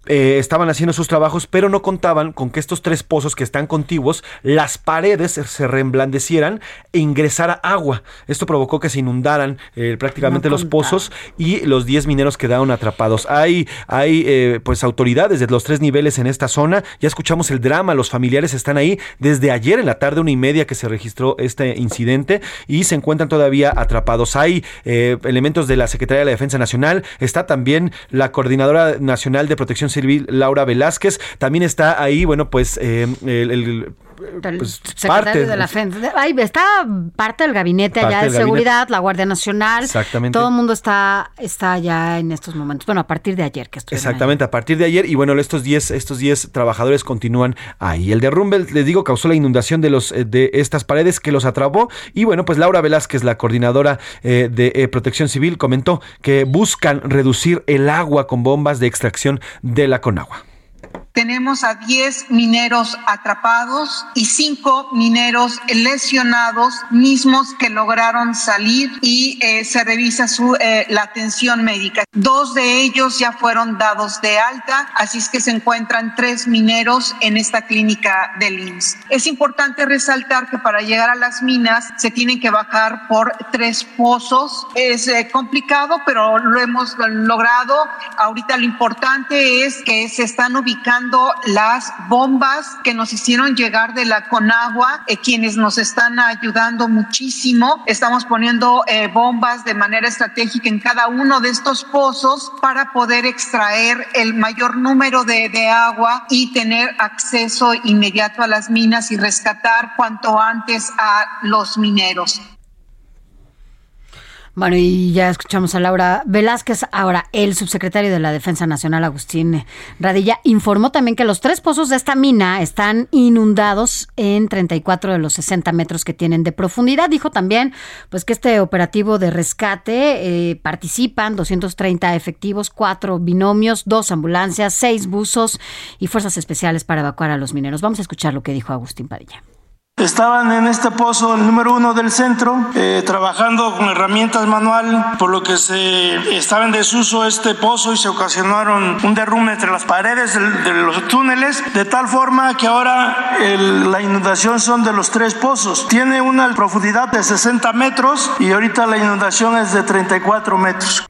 eh, estaban haciendo sus trabajos, pero no contaban con que estos tres pozos que están contiguos, las paredes se reblandecieran e ingresara agua. Esto provocó que se inundaran eh, prácticamente No los pozos y los 10 mineros quedaron atrapados. Hay, hay eh, pues autoridades de los tres niveles en esta zona. Ya escuchamos el drama, los familiares están ahí desde ayer en la tarde, una y media que se registró este incidente y se encuentran todavía atrapados. Hay eh, elementos de la Secretaría de la Defensa Nacional, está también la Coordinadora Nacional de Protección Civil, Laura Velázquez, también está ahí, bueno, pues eh, el, el- El pues, secretario parte de la FEN. Ahí está parte del gabinete Parte allá de del gabinete. seguridad, la Guardia Nacional. Exactamente. Todo el mundo está, está ya en estos momentos. Bueno, a partir de ayer que estoy. Exactamente, a partir de ayer y bueno, estos 10 estos 10 trabajadores continúan ahí. El derrumbe, les digo, causó la inundación de los eh, de estas paredes que los atrapó y bueno, pues Laura Velázquez, la coordinadora eh, de eh, Protección Civil, comentó que buscan reducir el agua con bombas de extracción de la Conagua. Tenemos a 10 mineros atrapados y 5 mineros lesionados, mismos que lograron salir y eh, se revisa su, eh, la atención médica. Dos de ellos ya fueron dados de alta, así es que se encuentran tres mineros en esta clínica del IMSS. Es importante resaltar que para llegar a las minas se tienen que bajar por tres pozos. Es eh, complicado, pero lo hemos logrado. Ahorita lo importante es que se están ubicando las bombas que nos hicieron llegar de la Conagua, eh, quienes nos están ayudando muchísimo. Estamos poniendo eh, bombas de manera estratégica en cada uno de estos pozos para poder extraer el mayor número de, de agua y tener acceso inmediato a las minas y rescatar cuanto antes a los mineros. Bueno, y ya escuchamos a Laura Velázquez. Ahora, el subsecretario de la Defensa Nacional, Agustín Radilla, informó también que los tres pozos de esta mina están inundados en 34 de los 60 metros que tienen de profundidad. Dijo también pues que este operativo de rescate eh, participan 230 efectivos, cuatro binomios, dos ambulancias, seis buzos y fuerzas especiales para evacuar a los mineros. Vamos a escuchar lo que dijo Agustín Padilla. Estaban en este pozo, el número uno del centro, eh, trabajando con herramientas manual, por lo que se estaba en desuso este pozo y se ocasionaron un derrumbe entre las paredes de los túneles, de tal forma que ahora la inundación son de los tres pozos. Tiene una profundidad de 60 metros y ahorita la inundación es de 34 metros.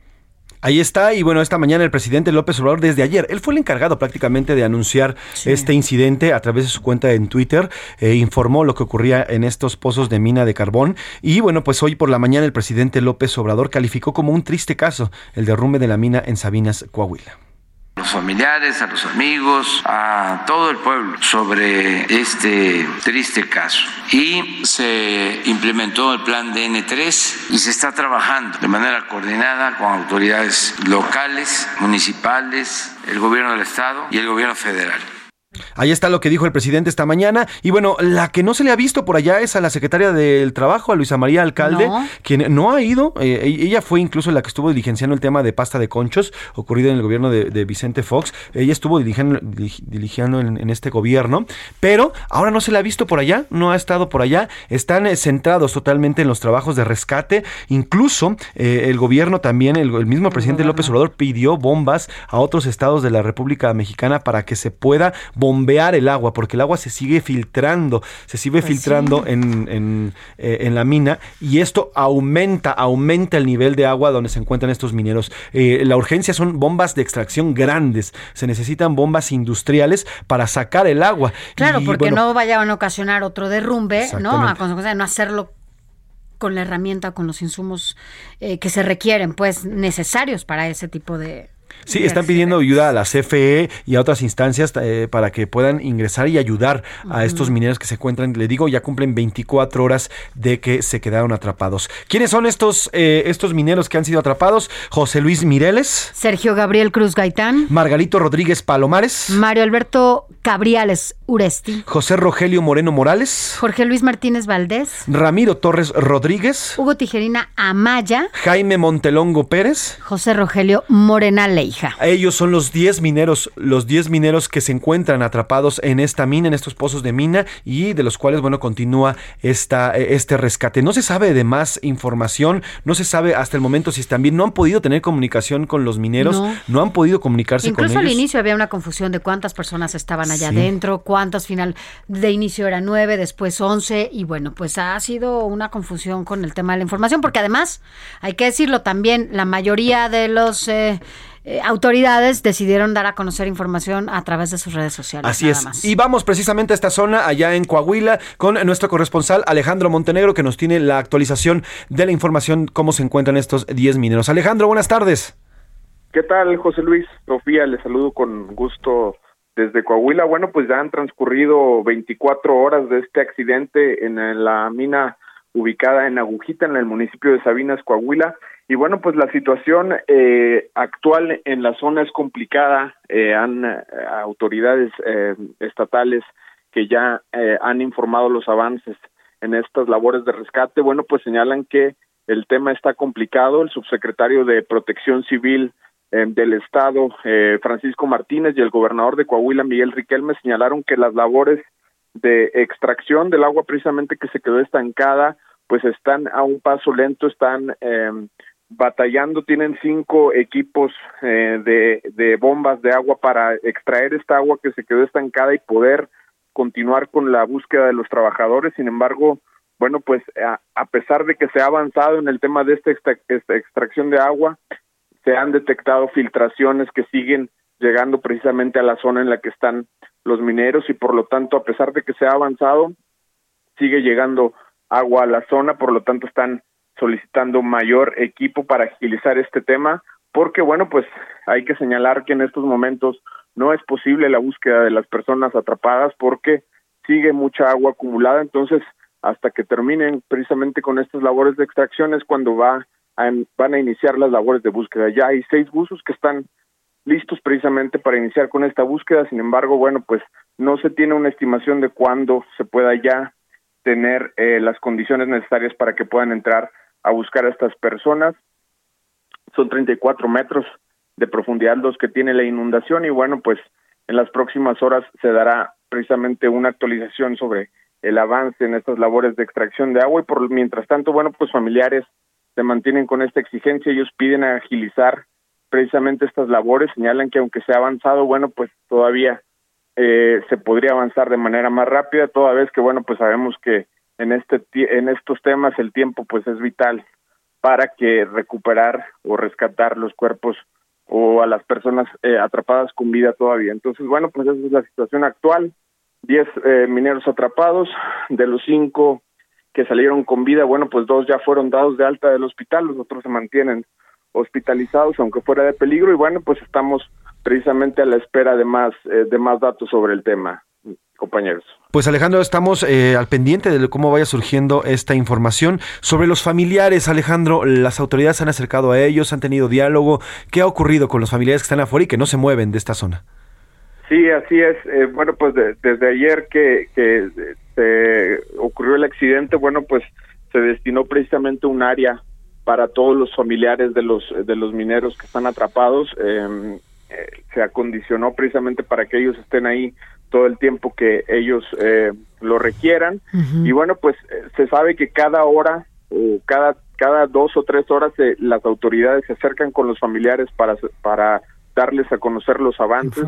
Ahí está, y bueno, esta mañana el presidente López Obrador, desde ayer, él fue el encargado prácticamente de anunciar este incidente a través de su cuenta en Twitter, eh, informó lo que ocurría en estos pozos de mina de carbón, y bueno, pues hoy por la mañana el presidente López Obrador calificó como un triste caso el derrumbe de la mina en Sabinas, Coahuila. A los familiares, a los amigos, a todo el pueblo sobre este triste caso. Y se implementó el plan DN3 y se está trabajando de manera coordinada con autoridades locales, municipales, el gobierno del estado y el gobierno federal. Ahí está lo que dijo el presidente esta mañana. Y bueno, la que no se le ha visto por allá es a la secretaria del Trabajo, a Luisa María Alcalde, quien no ha ido. eh, ella fue incluso la que estuvo diligenciando el tema de pasta de conchos ocurrido en el gobierno de, de Vicente Fox. Ella estuvo diligiendo, dili- diligiendo en, en este gobierno, pero ahora no se la ha visto por allá, no ha estado por allá. Están eh, centrados totalmente en los trabajos de rescate. Incluso eh, el gobierno también, el, el mismo presidente López Obrador pidió bombas a otros estados de la República Mexicana para que se pueda bombear el agua, porque el agua se sigue filtrando, se sigue Pues filtrando en, en, eh, en la mina y esto aumenta, aumenta el nivel de agua donde se encuentran estos mineros. Eh, la urgencia son bombas de extracción grandes, se necesitan bombas industriales para sacar el agua. Claro, Y, porque bueno, no vayan a ocasionar otro derrumbe, ¿no? A consecuencia de no hacerlo con la herramienta, con los insumos eh, que se requieren, pues necesarios para ese tipo de... Sí, están pidiendo ayuda a la CFE y a otras instancias eh, para que puedan ingresar y ayudar a estos mineros que se encuentran, le digo, ya cumplen 24 horas de que se quedaron atrapados. ¿Quiénes son estos, eh, estos mineros que han sido atrapados? José Luis Mireles, Sergio Gabriel Cruz Gaitán, Margarito Rodríguez Palomares, Mario Alberto Cabriales Uresti, José Rogelio Moreno Morales, Jorge Luis Martínez Valdés, Ramiro Torres Rodríguez, Hugo Tijerina Amaya, Jaime Montelongo Pérez. José Rogelio Morena Ellos son los 10 mineros, los 10 mineros que se encuentran atrapados en esta mina, en estos pozos de mina y de los cuales, bueno, continúa esta, este rescate. No se sabe de más información, no se sabe hasta el momento si bien, no han podido tener comunicación con los mineros, no, No. han podido comunicarse Incluso con al ellos. inicio había una confusión de cuántas personas estaban allá Sí. adentro, cuántas final de inicio eran nueve, después once, y bueno, pues ha sido una confusión con el tema de la información, porque además, hay que decirlo también, la mayoría de los eh, eh, autoridades decidieron dar a conocer información a través de sus redes sociales. Así nada es. más. Y vamos precisamente a esta zona, allá en Coahuila, con nuestro corresponsal Alejandro Montenegro, que nos tiene la actualización de la información, cómo se encuentran estos 10 mineros. Alejandro, buenas tardes. ¿Qué tal, José Luis? Sofía, les saludo con gusto desde Coahuila. Bueno, pues ya han transcurrido 24 horas de este accidente en la mina ubicada en Agujita, en el municipio de Sabinas, Coahuila. Y bueno, pues la situación eh, actual en la zona es complicada. Eh, han eh, autoridades eh, estatales que ya eh, han informado los avances en estas labores de rescate, bueno, pues señalan que el tema está complicado. El subsecretario de Protección Civil eh, del Estado, Francisco Martínez, y el gobernador de Coahuila, Miguel Riquelme, señalaron que las labores de extracción del agua precisamente que se quedó estancada, pues están a un paso lento, están eh, batallando, tienen cinco equipos eh, de, bombas de agua para extraer esta agua que se quedó estancada y poder continuar con la búsqueda de los trabajadores. Sin embargo, bueno, pues a, pesar de que se ha avanzado en el tema de esta extracción de agua, se han detectado filtraciones que siguen llegando precisamente a la zona en la que están los mineros y por lo tanto, a pesar de que se ha avanzado, sigue llegando agua a la zona, por lo tanto están solicitando mayor equipo para agilizar este tema, porque bueno, pues hay que señalar que en estos momentos no es posible la búsqueda de las personas atrapadas porque sigue mucha agua acumulada, entonces hasta que terminen precisamente con estas labores de extracción es cuando va a, van a iniciar las labores de búsqueda. Ya hay seis buzos que están listos precisamente para iniciar con esta búsqueda, sin embargo, bueno, pues no se tiene una estimación de cuándo se pueda ya tener eh, las condiciones necesarias para que puedan entrar a buscar a estas personas. Son 34 metros de profundidad los que tiene la inundación y bueno, pues en las próximas horas se dará precisamente una actualización sobre el avance en estas labores de extracción de agua y por mientras tanto, bueno, pues familiares se mantienen con esta exigencia, ellos piden agilizar precisamente estas labores, señalan que aunque se ha avanzado, bueno, pues todavía eh, se podría avanzar de manera más rápida, toda vez que, bueno, pues sabemos que en este en estos temas el tiempo pues es vital para que recuperar o rescatar los cuerpos o a las personas eh, atrapadas con vida todavía. Entonces, bueno, pues esa es la situación actual. Diez eh, mineros atrapados, de los cinco que salieron con vida, bueno, pues dos ya fueron dados de alta del hospital, los otros se mantienen hospitalizados, aunque fuera de peligro, y bueno, pues estamos precisamente a la espera de más, eh, de más datos sobre el tema, compañeros. Pues Alejandro, estamos eh, al pendiente de cómo vaya surgiendo esta información. Sobre los familiares, Alejandro, las autoridades se han acercado a ellos, han tenido diálogo. ¿Qué ha ocurrido con los familiares que están afuera y que no se mueven de esta zona? Sí, así es. Eh, bueno, pues desde ayer que, que se ocurrió el accidente, bueno, pues se destinó precisamente un área para todos los familiares de los de los mineros que están atrapados. Em, eh, se acondicionó precisamente para que ellos estén ahí todo el tiempo que ellos eh, lo requieran. Y bueno, pues eh, se sabe que cada hora o cada cada dos o tres horas las autoridades se acercan con los familiares para para darles a conocer los avances.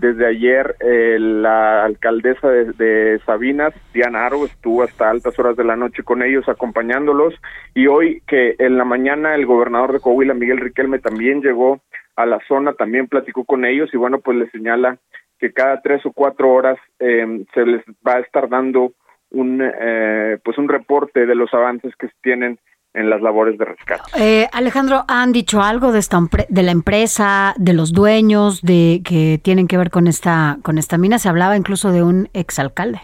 Desde ayer eh, la alcaldesa de, Sabinas, Diana Aro, estuvo hasta altas horas de la noche con ellos acompañándolos y hoy que en la mañana el gobernador de Coahuila, Miguel Riquelme, también llegó a la zona, también platicó con ellos y bueno, pues le señala que cada tres o cuatro horas eh, se les va a estar dando un eh, pues un reporte de los avances que se tienen en las labores de rescate. Eh, Alejandro, ¿han dicho algo de esta de la empresa, de los dueños, de que tienen que ver con esta con esta mina? Se hablaba incluso de un exalcalde.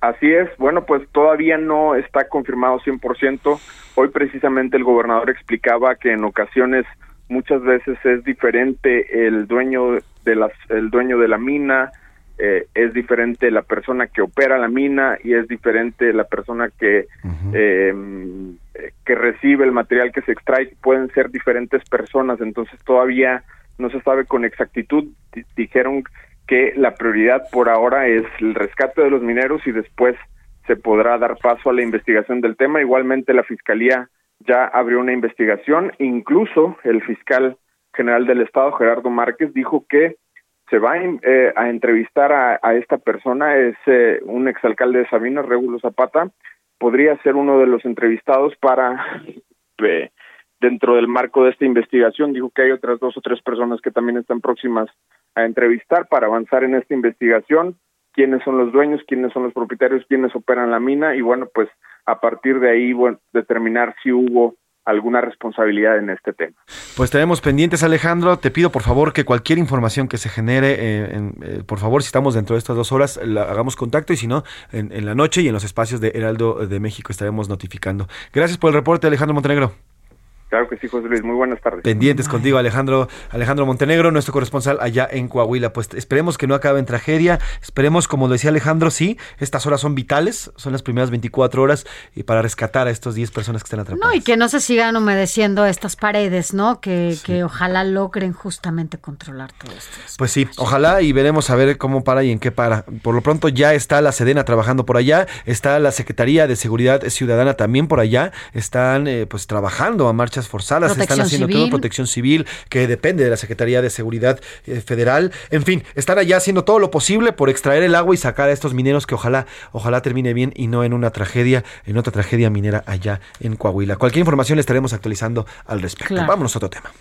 Así es, bueno, pues todavía no está confirmado 100%. Hoy precisamente el gobernador explicaba que en ocasiones muchas veces es diferente el dueño de las el dueño de la mina, eh, es diferente la persona que opera la mina y es diferente la persona que em, que recibe el material que se extrae. Pueden ser diferentes personas entonces todavía no se sabe con exactitud. Dijeron que la prioridad por ahora es el rescate de los mineros y después se podrá dar paso a la investigación del tema. Igualmente la fiscalía ya abrió una investigación. Incluso el fiscal general del estado Gerardo Márquez dijo que se va eh, a entrevistar a, esta persona, es eh, un exalcalde de Sabina, Regulo Zapata, podría ser uno de los entrevistados para, eh, dentro del marco de esta investigación, dijo que hay otras dos o tres personas que también están próximas a entrevistar para avanzar en esta investigación, quiénes son los dueños, quiénes son los propietarios, quiénes operan la mina y bueno, pues a partir de ahí bueno, determinar si hubo alguna responsabilidad en este tema. Pues tenemos pendientes, Alejandro. Te pido por favor que cualquier información que se genere, eh, eh, por favor, si estamos dentro de estas dos horas, hagamos contacto y si no, en, en, la noche y en los espacios de Heraldo de México estaremos notificando. Gracias por el reporte, Alejandro Montenegro. Claro que sí, José Luis. Muy buenas tardes. Pendientes contigo, Alejandro, Alejandro Montenegro, nuestro corresponsal allá en Coahuila. Pues esperemos que no acabe en tragedia. Esperemos, como lo decía Alejandro, sí, estas horas son vitales, son las primeras 24 horas y para rescatar a estos 10 personas que están atrapadas. No, y que no se sigan humedeciendo estas paredes, ¿no? Que, que ojalá logren justamente controlar todo esto. Pues sí, ojalá y veremos a ver cómo para y en qué para. Por lo pronto ya está la Sedena trabajando por allá, está la Secretaría de Seguridad Ciudadana también por allá, están eh, pues trabajando a marchas forzadas, están haciendo todo protección civil, que depende de la Secretaría de Seguridad eh, Federal. En fin, están allá haciendo todo lo posible por extraer el agua y sacar a estos mineros que ojalá, ojalá termine bien y no en una tragedia, en otra tragedia minera allá en Coahuila. Cualquier información le estaremos actualizando al respecto. Vámonos a otro tema.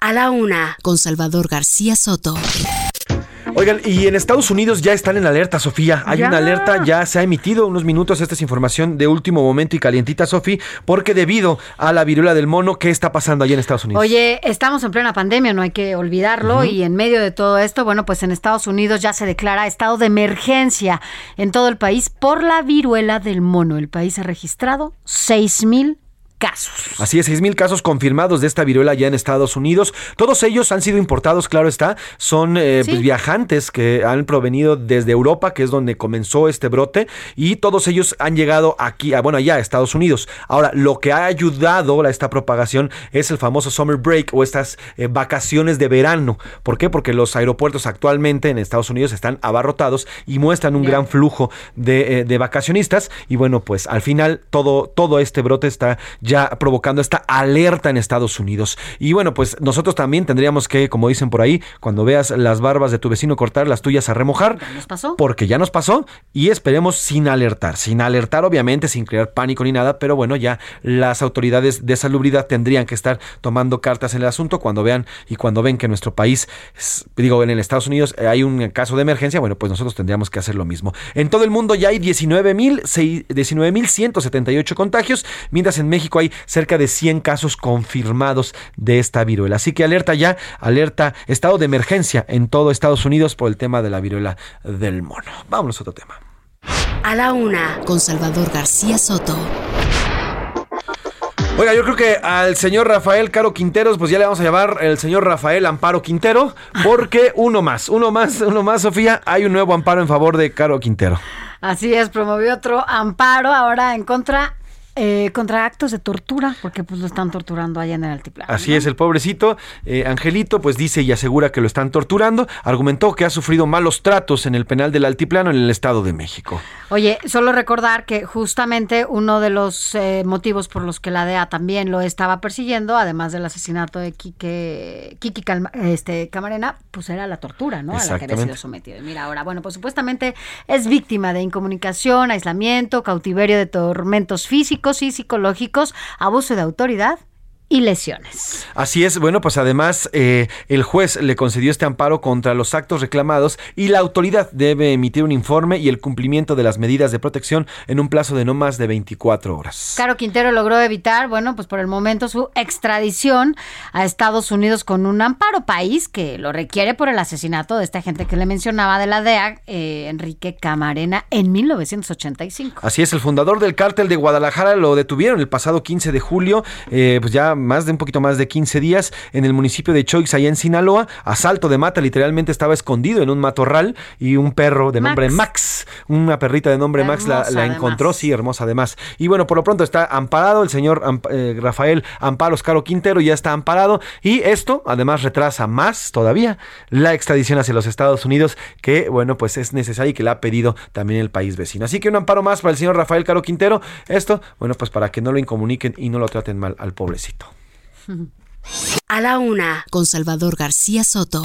A la una, con Salvador García Soto. Oigan, y en Estados Unidos ya están en alerta, Sofía. Hay una alerta, ya se ha emitido unos minutos. Esta es información de último momento y calientita, Sofía, porque debido a la viruela del mono, ¿qué está pasando allá en Estados Unidos? Oye, estamos en plena pandemia, no hay que olvidarlo. Y en medio de todo esto, bueno, pues en Estados Unidos ya se declara estado de emergencia en todo el país por la viruela del mono. El país ha registrado 6 mil casos. Así es, 6.000 casos confirmados de esta viruela ya en Estados Unidos. Todos ellos han sido importados, claro está. Son eh, pues, viajantes que han provenido desde Europa, que es donde comenzó este brote, y todos ellos han llegado aquí, a, bueno, allá a Estados Unidos. Ahora, lo que ha ayudado a esta propagación es el famoso summer break o estas eh, vacaciones de verano. ¿Por qué? Porque los aeropuertos actualmente en Estados Unidos están abarrotados y muestran un gran flujo de, eh, de, vacacionistas. Y bueno, pues al final todo, todo este brote está ya provocando esta alerta en Estados Unidos. Y bueno, pues nosotros también tendríamos que, como dicen por ahí, cuando veas las barbas de tu vecino cortar, las tuyas a remojar. nos pasó? Porque ya nos pasó y esperemos sin alertar, sin alertar obviamente, sin crear pánico ni nada, pero bueno, ya las autoridades de salubridad tendrían que estar tomando cartas en el asunto cuando vean y cuando ven que nuestro país, digo, en Estados Unidos eh, hay un caso de emergencia, bueno, pues nosotros tendríamos que hacer lo mismo. En todo el mundo ya hay 19.178 contagios, mientras en México hay cerca de 100 casos confirmados de esta viruela. Así que alerta ya, alerta, estado de emergencia en todo Estados Unidos por el tema de la viruela del mono. Vámonos a otro tema. A la una, con Salvador García Soto. Oiga, yo creo que al señor Rafael Caro Quinteros, pues ya le vamos a llamar el señor Rafael Amparo Quintero, porque uno más, uno más, uno más, Sofía, hay un nuevo amparo en favor de Caro Quintero. Así es, promovió otro amparo ahora en contra eh, contra actos de tortura, porque pues lo están torturando allá en el altiplano. Así es, el pobrecito eh, Angelito, pues dice y asegura que lo están torturando. Argumentó que ha sufrido malos tratos en el penal del altiplano en el Estado de México. Oye, solo recordar que justamente uno de los eh, motivos por los que la DEA también lo estaba persiguiendo, además del asesinato de Quique, Kiki este, Camarena, pues era la tortura, ¿no? A la que había sido sometido. Mira, ahora, bueno, pues supuestamente es víctima de incomunicación, aislamiento, cautiverio de tormentos físicos y psicológicos, abuso de autoridad y lesiones. Así es, bueno, pues además eh, el juez le concedió este amparo contra los actos reclamados y la autoridad debe emitir un informe y el cumplimiento de las medidas de protección en un plazo de no más de 24 horas. Caro Quintero logró evitar, bueno, pues por el momento su extradición a Estados Unidos con un amparo país que lo requiere por el asesinato de esta gente que le mencionaba de la DEA, eh, Enrique Camarena, en 1985. Así es, el fundador del cártel de Guadalajara lo detuvieron el pasado 15 de julio, eh, pues ya más de un poquito más de 15 días en el municipio de Choix, allá en Sinaloa. Asalto de mata, literalmente estaba escondido en un matorral y un perro de nombre Max, una perrita de nombre Max la, encontró, sí, hermosa además. Y bueno, por lo pronto está amparado el señor eh, Rafael Amparos Caro Quintero, ya está amparado y esto además retrasa más todavía la extradición hacia los Estados Unidos que, bueno, pues es necesario y que le ha pedido también el país vecino. Así que un amparo más para el señor Rafael Caro Quintero. Esto, bueno, pues para que no lo incomuniquen y no lo traten mal al pobrecito. A la una, con Salvador García Soto.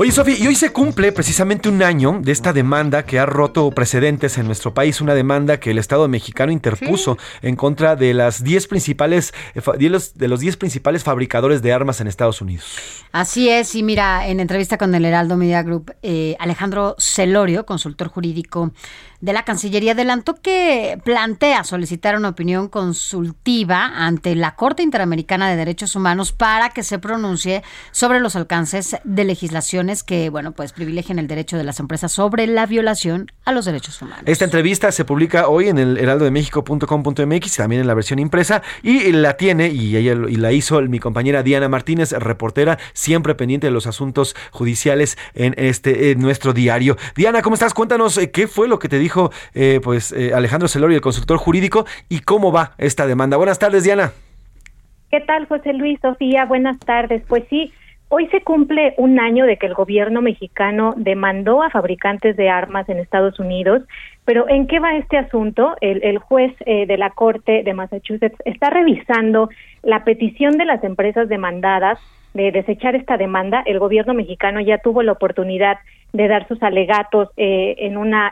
Oye, Sofía, y hoy se cumple precisamente un año de esta demanda que ha roto precedentes en nuestro país, una demanda que el Estado mexicano interpuso en contra de las 10 principales eh, de los 10 principales fabricadores de armas en Estados Unidos. Así es, y mira, en entrevista con el Heraldo Media Group, eh, Alejandro Celorio, consultor jurídico de la Cancillería adelantó que plantea solicitar una opinión consultiva ante la Corte Interamericana de Derechos Humanos para que se pronuncie sobre los alcances de legislaciones que, bueno, pues privilegian el derecho de las empresas sobre la violación a los derechos humanos. Esta entrevista se publica hoy en el heraldodemexico.com.mx, también en la versión impresa, y la tiene, y ella y la hizo mi compañera Diana Martínez, reportera, siempre pendiente de los asuntos judiciales en este en nuestro diario. Diana, ¿cómo estás? Cuéntanos eh, qué fue lo que te dijo dijo eh, pues eh, Alejandro Celorio, el consultor jurídico, y cómo va esta demanda. Buenas tardes, Diana. ¿Qué tal, José Luis, Sofía? Buenas tardes. Pues sí, hoy se cumple un año de que el gobierno mexicano demandó a fabricantes de armas en Estados Unidos, pero ¿en qué va este asunto? El, juez eh, de la Corte de Massachusetts está revisando la petición de las empresas demandadas de desechar esta demanda. El gobierno mexicano ya tuvo la oportunidad de dar sus alegatos eh, en una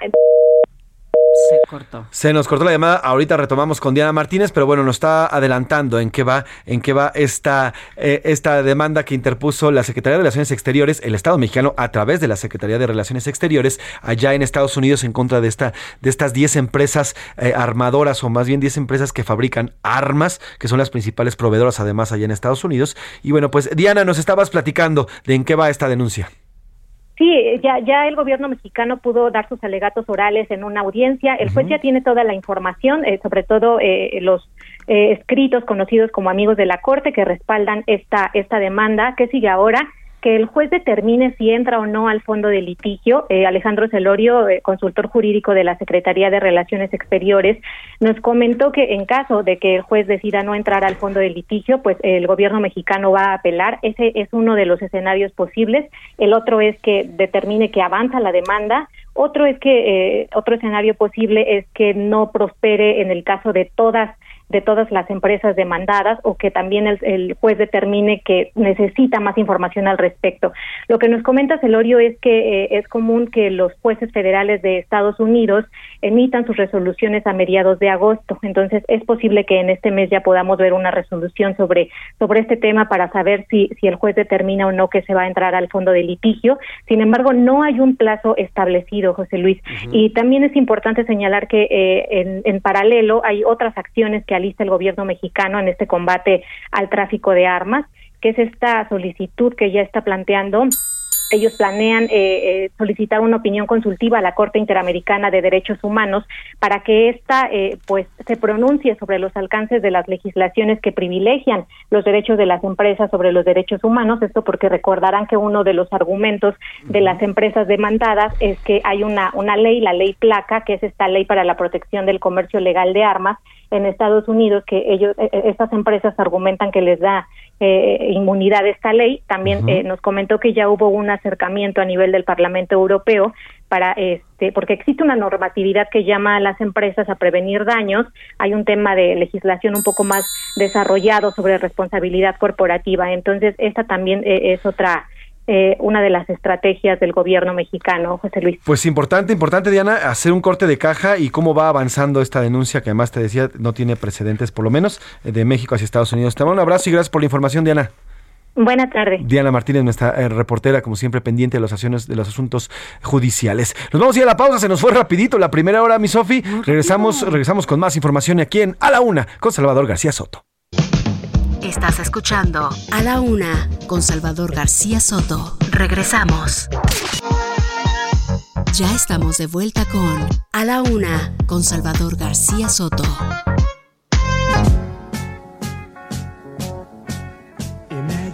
se cortó. Se nos cortó la llamada. Ahorita retomamos con Diana Martínez, pero bueno, nos está adelantando en qué va, en qué va esta, eh, esta demanda que interpuso la Secretaría de Relaciones Exteriores, el Estado mexicano, a través de la Secretaría de Relaciones Exteriores, allá en Estados Unidos, en contra de esta, de estas 10 empresas eh, armadoras, o más bien 10 empresas que fabrican armas, que son las principales proveedoras además allá en Estados Unidos. Y bueno, pues Diana, nos estabas platicando de en qué va esta denuncia. Sí, ya, ya el gobierno mexicano pudo dar sus alegatos orales en una audiencia. El juez ya tiene toda la información, eh, sobre todo eh, los eh, escritos conocidos como amigos de la Corte que respaldan esta, esta demanda. ¿Qué sigue ahora? Que el juez determine si entra o no al fondo de litigio. Eh, Alejandro Celorio, eh, consultor jurídico de la Secretaría de Relaciones Exteriores, nos comentó que en caso de que el juez decida no entrar al fondo de litigio, pues el gobierno mexicano va a apelar. Ese es uno de los escenarios posibles. El otro es que determine que avanza la demanda. Otro es que eh, otro escenario posible es que no prospere en el caso de todas de todas las empresas demandadas o que también el, juez determine que necesita más información al respecto. Lo que nos comenta Celorio es que eh, es común que los jueces federales de Estados Unidos emitan sus resoluciones a mediados de agosto. Entonces, es posible que en este mes ya podamos ver una resolución sobre, sobre este tema para saber si, si el juez determina o no que se va a entrar al fondo de litigio. Sin embargo, no hay un plazo establecido, José Luis. Y también es importante señalar que eh, en, en paralelo hay otras acciones que el gobierno mexicano en este combate al tráfico de armas, que es esta solicitud que ya está planteando ellos planean eh, eh, solicitar una opinión consultiva a la Corte Interamericana de Derechos Humanos para que ésta eh, pues se pronuncie sobre los alcances de las legislaciones que privilegian los derechos de las empresas sobre los derechos humanos. Esto porque recordarán que uno de los argumentos de las empresas demandadas es que hay una, una ley, la ley placa, que es esta ley para la protección del comercio legal de armas en Estados Unidos, que ellos, estas empresas argumentan que les da eh, inmunidad esta ley. También eh, nos comentó que ya hubo un acercamiento a nivel del Parlamento Europeo para este porque existe una normatividad que llama a las empresas a prevenir daños. Hay un tema de legislación un poco más desarrollado sobre responsabilidad corporativa. Entonces, esta también eh, es otra eh, una de las estrategias del gobierno mexicano, José Luis. Pues importante, importante, Diana, hacer un corte de caja y cómo va avanzando esta denuncia que además te decía no tiene precedentes, por lo menos, eh, de México hacia Estados Unidos. Te mando un abrazo y gracias por la información, Diana. Buenas tardes. Diana Martínez, nuestra eh, reportera, como siempre, pendiente de los, acciones, de los asuntos judiciales. Nos vamos a ir a la pausa, se nos fue rapidito la primera hora, mi Sofi. Regresamos, regresamos con más información aquí en A la Una con Salvador García Soto. Estás escuchando A la Una con Salvador García Soto. Regresamos. Ya estamos de vuelta con A la Una con Salvador García Soto.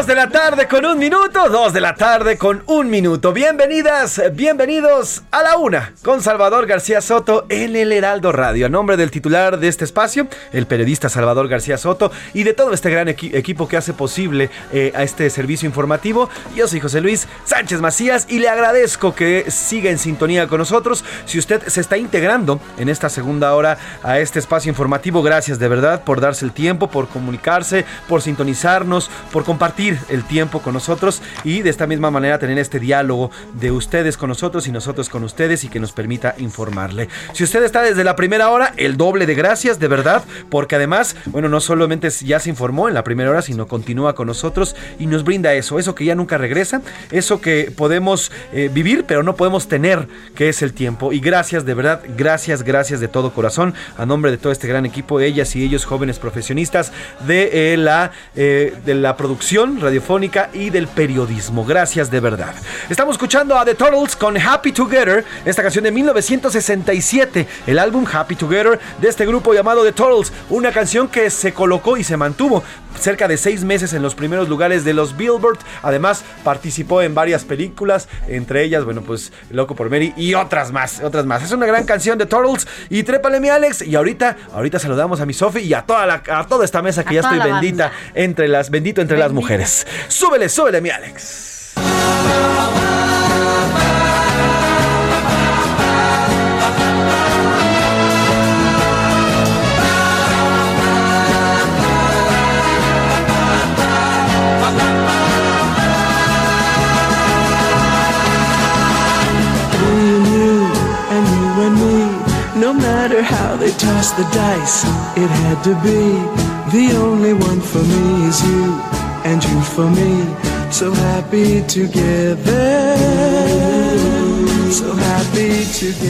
Dos de la tarde con un minuto, dos de la tarde con un minuto. Bienvenidas, bienvenidos a la una con Salvador García Soto en el Heraldo Radio. A nombre del titular de este espacio, el periodista Salvador García Soto y de todo este gran equi- equipo que hace posible eh, a este servicio informativo, yo soy José Luis Sánchez Macías y le agradezco que siga en sintonía con nosotros. Si usted se está integrando en esta segunda hora a este espacio informativo, gracias de verdad por darse el tiempo, por comunicarse, por sintonizarnos, por compartir el tiempo con nosotros y de esta misma manera tener este diálogo de ustedes con nosotros y nosotros con ustedes y que nos permita informarle. Si usted está desde la primera hora, el doble de gracias, de verdad, porque además, bueno, no solamente ya se informó en la primera hora, sino continúa con nosotros y nos brinda eso, eso que ya nunca regresa, eso que podemos eh, vivir, pero no podemos tener, que es el tiempo. Y gracias, de verdad, gracias, gracias de todo corazón, a nombre de todo este gran equipo, ellas y ellos, jóvenes profesionistas de, eh, la, eh, de la producción radiofónica y del periodismo. Gracias de verdad. Estamos escuchando a The Turtles con Happy Together, esta canción de 1967, el álbum Happy Together de este grupo llamado The Turtles, una canción que se colocó y se mantuvo cerca de seis meses en los primeros lugares de los Billboard. Además, participó en varias películas, entre ellas, bueno, pues Loco por Mary y otras más, otras más. Es una gran canción de Turtles y trépale mi Alex. Y ahorita, ahorita saludamos a mi Sofi y a toda la, a toda esta mesa que A ya estoy bendita entre las, bendito entre las mujeres. Súbele, súbele mi Alex. No matter how they toss the dice, it had to be. The only one for me is you, and you for me. So happy together.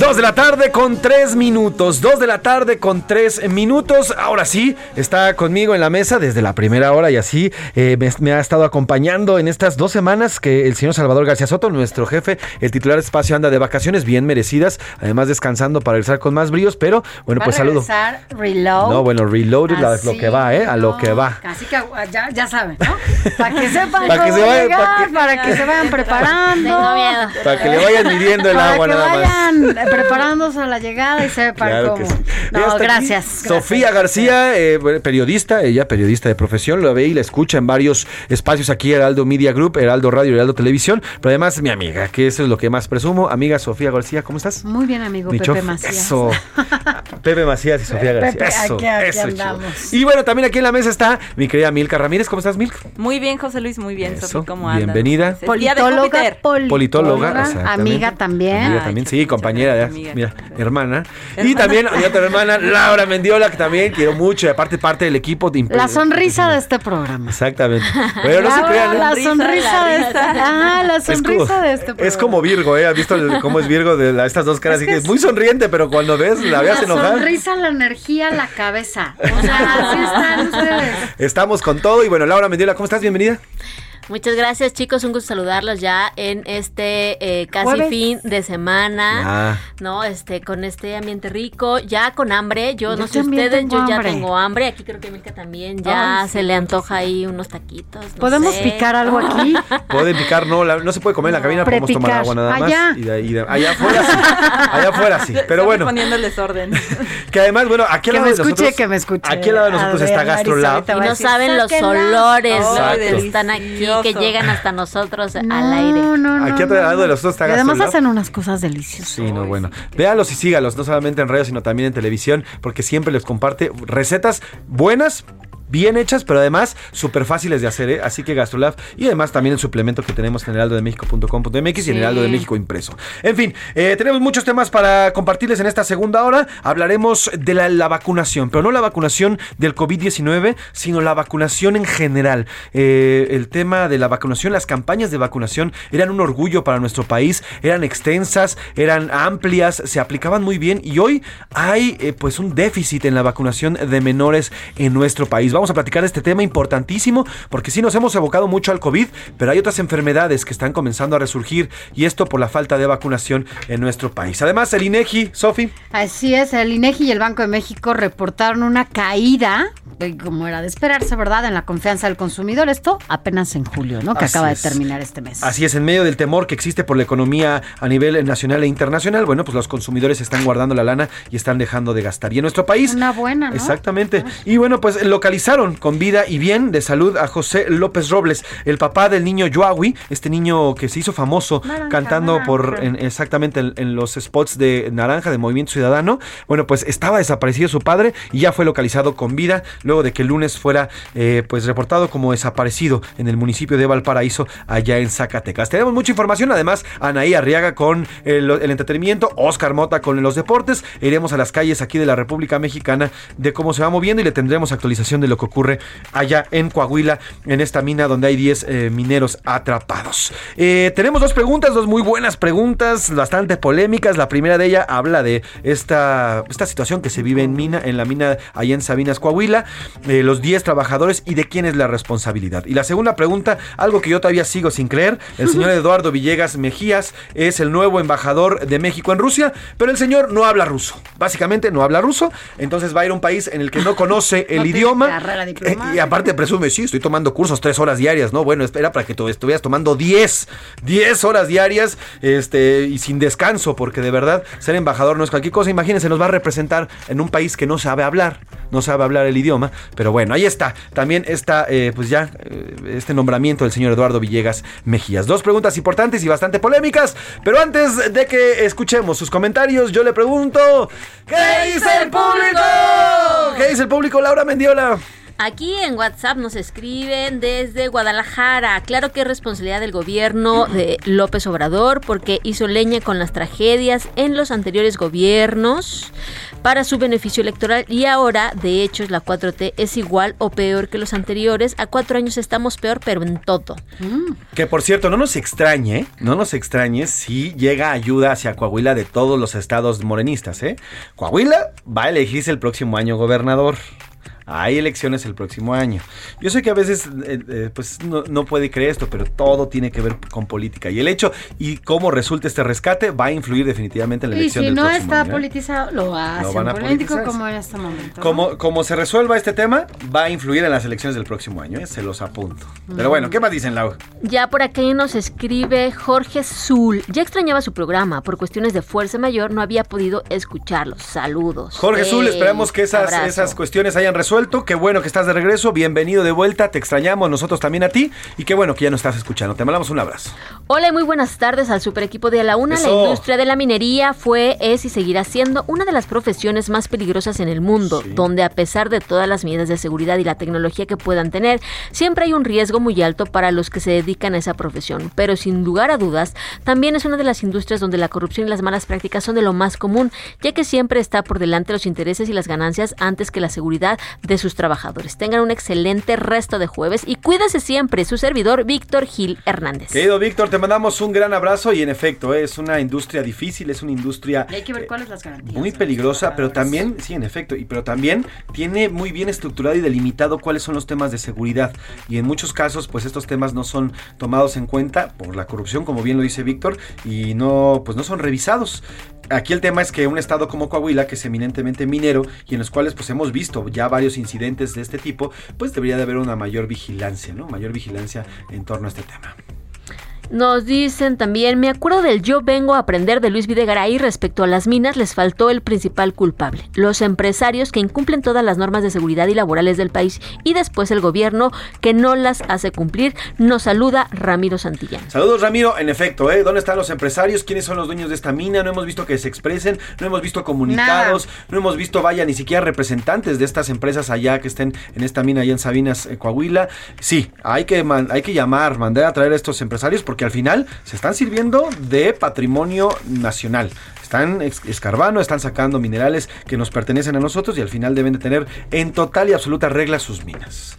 Dos de la tarde con tres minutos. Dos de la tarde con tres minutos. Ahora sí, está conmigo en la mesa desde la primera hora y así eh, me, me ha estado acompañando en estas dos semanas que el señor Salvador García Soto, nuestro jefe, el titular de espacio, anda de vacaciones bien merecidas, además descansando para regresar con más bríos, pero bueno, pues a saludo. regresar, reload. No, bueno, reload Así, lo que va, ¿eh? A lo que va. Así que ya, ya saben, ¿no? Para que sepan Para que cómo se vayan, llegar, para que- para que se vayan preparando. Tengo miedo. Para que le vayan midiendo el Para agua nada más. Vayan preparándose a la llegada y sepan Claro cómo. sí. No, gracias. Sofía García, eh, periodista, ella periodista de profesión, lo ve y la escucha en varios espacios aquí, Heraldo Media Group, Heraldo Radio, Heraldo Televisión, pero además mi amiga, que eso es lo que más presumo. Amiga Sofía García, ¿cómo estás? Muy bien, amigo Mi Pepe Macías. Eso. Pepe Macías y Sofía García. Pepe, eso, aquí- aquí eso, andamos. Y bueno, también aquí en la mesa está mi querida Milka Ramírez. ¿Cómo estás, Milka? Muy bien, José Luis, muy bien. Eso, Sofía, ¿cómo andas? bienvenida. Politóloga. Politóloga, exactamente. amiga también. Amiga también, sí, compañera, ya, mira, hermana. Y también mi otra hermana, Laura Mendiola, que también quiero mucho, y aparte parte del equipo de La sonrisa de este programa. Exactamente. Pero no se crean, ¿eh? La sonrisa de esta. Ah, la Es como, sonrisa de este programa. es como Virgo, ¿eh? ¿Has visto el- cómo es Virgo de la- estas dos caras? Es Así que es- muy sonriente, pero cuando ves, la veas La enojar. sonrisa, la energía, la cabeza. O sea, así están ustedes. Estamos con todo. Y bueno, Laura Mendiola, ¿cómo estás? Bienvenida. Muchas gracias chicos, un gusto saludarlos ya en este eh, casi Jueves. fin de semana, Ah. ¿no? Este, con este ambiente rico, ya con hambre, yo, Yo no sé ustedes, yo ya hambre. tengo hambre, aquí creo que Milka también, ya Ay, sí, se le antoja ahí unos taquitos. no ¿Podemos sé. picar algo aquí? Pueden picar, no, la- no se puede comer en la cabina, podemos tomar agua nada más. Allá. Y de ahí de- allá afuera sí. Allá afuera sí. Pero bueno, poniendo el desorden. que además, bueno, aquí al lado me de escuche, nosotros. que me escuche. Aquí al lado de nosotros está ver, Marisa, GastroLab. Y no saben los olores ¿no? Exacto. que están aquí, que llegan hasta nosotros al No, aire. no, no. Aquí lado de no. nosotros está además hacen unas cosas deliciosas. Sí, no, bueno. Véanlos y sígalos, no solamente en redes, sino también en televisión, porque siempre les comparte recetas buenas. Bien hechas, pero además súper fáciles de hacer, ¿eh? Así que Gastrolab y además también el suplemento que tenemos en heraldodemexico.com.mx y en Sí. Heraldo de México impreso. En fin, eh, tenemos muchos temas para compartirles en esta segunda hora. Hablaremos de la, la vacunación, pero no la vacunación del COVID-19, sino la vacunación en general. Eh, el tema de la vacunación, las campañas de vacunación eran un orgullo para nuestro país, eran extensas, eran amplias, se aplicaban muy bien y hoy hay pues un déficit en la vacunación de menores en nuestro país. Vamos a platicar de este tema importantísimo porque sí nos hemos evocado mucho al COVID, pero hay otras enfermedades que están comenzando a resurgir y esto por la falta de vacunación en nuestro país. Además, el INEGI, Sofi, Así es, el INEGI y el Banco de México reportaron una caída, eh, como era de esperarse, ¿verdad?, en la confianza del consumidor. Esto apenas en julio, ¿no?, que Así acaba es. de terminar este mes. Así es, en medio del temor que existe por la economía a nivel nacional e internacional, bueno, pues los consumidores están guardando la lana y están dejando de gastar. Y en nuestro país... Una buena, ¿no? Exactamente. Y bueno, pues localizaron con vida y bien de salud a José López Robles, el papá del niño Yoawi, este niño que se hizo famoso Naranja, cantando por en- exactamente en, en los spots de Naranja de Movimiento Ciudadano. Bueno, pues estaba desaparecido su padre y ya fue localizado con vida luego de que el lunes fuera eh, pues reportado como desaparecido en el municipio de Valparaíso, allá en Zacatecas. Tenemos mucha información, además Anaí Arriaga con el, el entretenimiento, Oscar Mota con los deportes. Iremos a las calles aquí de la República Mexicana de cómo se va moviendo y le tendremos actualización de lo que ocurre allá en Coahuila, en esta mina donde hay 10 eh, mineros atrapados. Eh, tenemos dos preguntas, dos muy buenas preguntas, bastante polémicas. La primera de ella habla de esta, esta situación que se vive en mina, en la mina allá en Sabinas, Coahuila, eh, los 10 trabajadores y de quién es la responsabilidad. Y la segunda pregunta, algo que yo todavía sigo sin creer, el señor Eduardo Villegas Mejías es el nuevo embajador de México en Rusia, pero el señor no habla ruso. Básicamente no habla ruso, entonces va a ir a un país en el que no conoce el No tiene diplomática. Y aparte presume, sí, estoy tomando cursos tres horas diarias, ¿no? Bueno, espera para que tú estuvieras tomando 10, 10 horas diarias este, y sin descanso, porque de verdad ser embajador no es cualquier cosa. Imagínense, nos va a representar en un país que no sabe hablar, no sabe hablar el idioma. Pero bueno, ahí está. También está, eh, pues ya, eh, este nombramiento del señor Eduardo Villegas Mejías. Dos preguntas importantes y bastante polémicas. Pero antes de que escuchemos sus comentarios, yo le pregunto, ¿qué dice el público? ¿Qué dice el público, Laura Mendiola? Aquí en WhatsApp nos escriben desde Guadalajara. Claro que es responsabilidad del gobierno de López Obrador porque hizo leña con las tragedias en los anteriores gobiernos. para su beneficio electoral y ahora, de hecho, la 4T es igual o peor que los anteriores. A cuatro años estamos peor, pero en todo. Que por cierto, no nos extrañe, no nos extrañe si llega ayuda hacia Coahuila de todos los estados morenistas, ¿eh? Coahuila va a elegirse el próximo año gobernador. Hay elecciones el próximo año. Yo sé que a veces eh, eh, pues no, no puede creer esto, pero todo tiene que ver con política. Y el hecho y cómo resulta este rescate va a influir definitivamente en la Y elección si del no próximo está año, ¿eh? politizado, lo hacen van a político politizar. como en este momento. ¿no? Como, como se resuelva este tema, va a influir en las elecciones del próximo año, ¿eh? se los apunto. Pero bueno, ¿qué más dicen, Lau? Ya por aquí nos escribe Jorge Zul. Ya extrañaba su programa. Por cuestiones de fuerza mayor no había podido escucharlos. Saludos. Jorge Zul, esperamos que esas, abrazo. esas cuestiones hayan resuelto. Qué bueno que estás de regreso. Bienvenido de vuelta. Te extrañamos nosotros también a ti. Y qué bueno que ya nos estás escuchando. Te mandamos un abrazo. Hola y muy buenas tardes al super equipo de A la Una. La industria de la minería fue, es y seguirá siendo una de las profesiones más peligrosas en el mundo, donde a pesar de todas las medidas de seguridad y la tecnología que puedan tener, siempre hay un riesgo muy alto para los que se dedican a esa profesión. Pero sin lugar a dudas, también es una de las industrias donde la corrupción y las malas prácticas son de lo más común, ya que siempre está por delante los intereses y las ganancias antes que la seguridad de sus trabajadores. Tengan un excelente resto de jueves y cuídese siempre su servidor Víctor Gil Hernández. Querido Víctor, te mandamos un gran abrazo. Y en efecto, eh, es una industria difícil, es una industria Y hay que ver cuáles las garantías. muy peligrosa, pero también, sí, en efecto, y pero también tiene muy bien estructurado y delimitado cuáles son los temas de seguridad. Y en muchos casos, pues estos temas no son tomados en cuenta por la corrupción, como bien lo dice Víctor, y no, pues no son revisados. Aquí el tema es que un estado como Coahuila, que es eminentemente minero y en los cuales pues hemos visto ya varios incidentes de este tipo, pues debería de haber una mayor vigilancia, ¿no? Mayor vigilancia en torno a este tema. Nos dicen también, me acuerdo del yo vengo a aprender de Luis Videgaray respecto a las minas, les faltó el principal culpable, los empresarios que incumplen todas las normas de seguridad y laborales del país y después el gobierno que no las hace cumplir. Nos saluda Ramiro Santillán. Saludos Ramiro, en efecto, ¿eh? ¿dónde están los empresarios? ¿Quiénes son los dueños de esta mina? No hemos visto que se expresen, no hemos visto comunicados, no hemos visto, vaya, ni siquiera representantes de estas empresas allá que estén en esta mina allá en Sabinas, eh, Coahuila. Sí, hay que, hay que llamar, mandar a traer a estos empresarios porque al final se están sirviendo de patrimonio nacional. Están escarbando, están sacando minerales que nos pertenecen a nosotros y al final deben de tener en total y absoluta regla sus minas.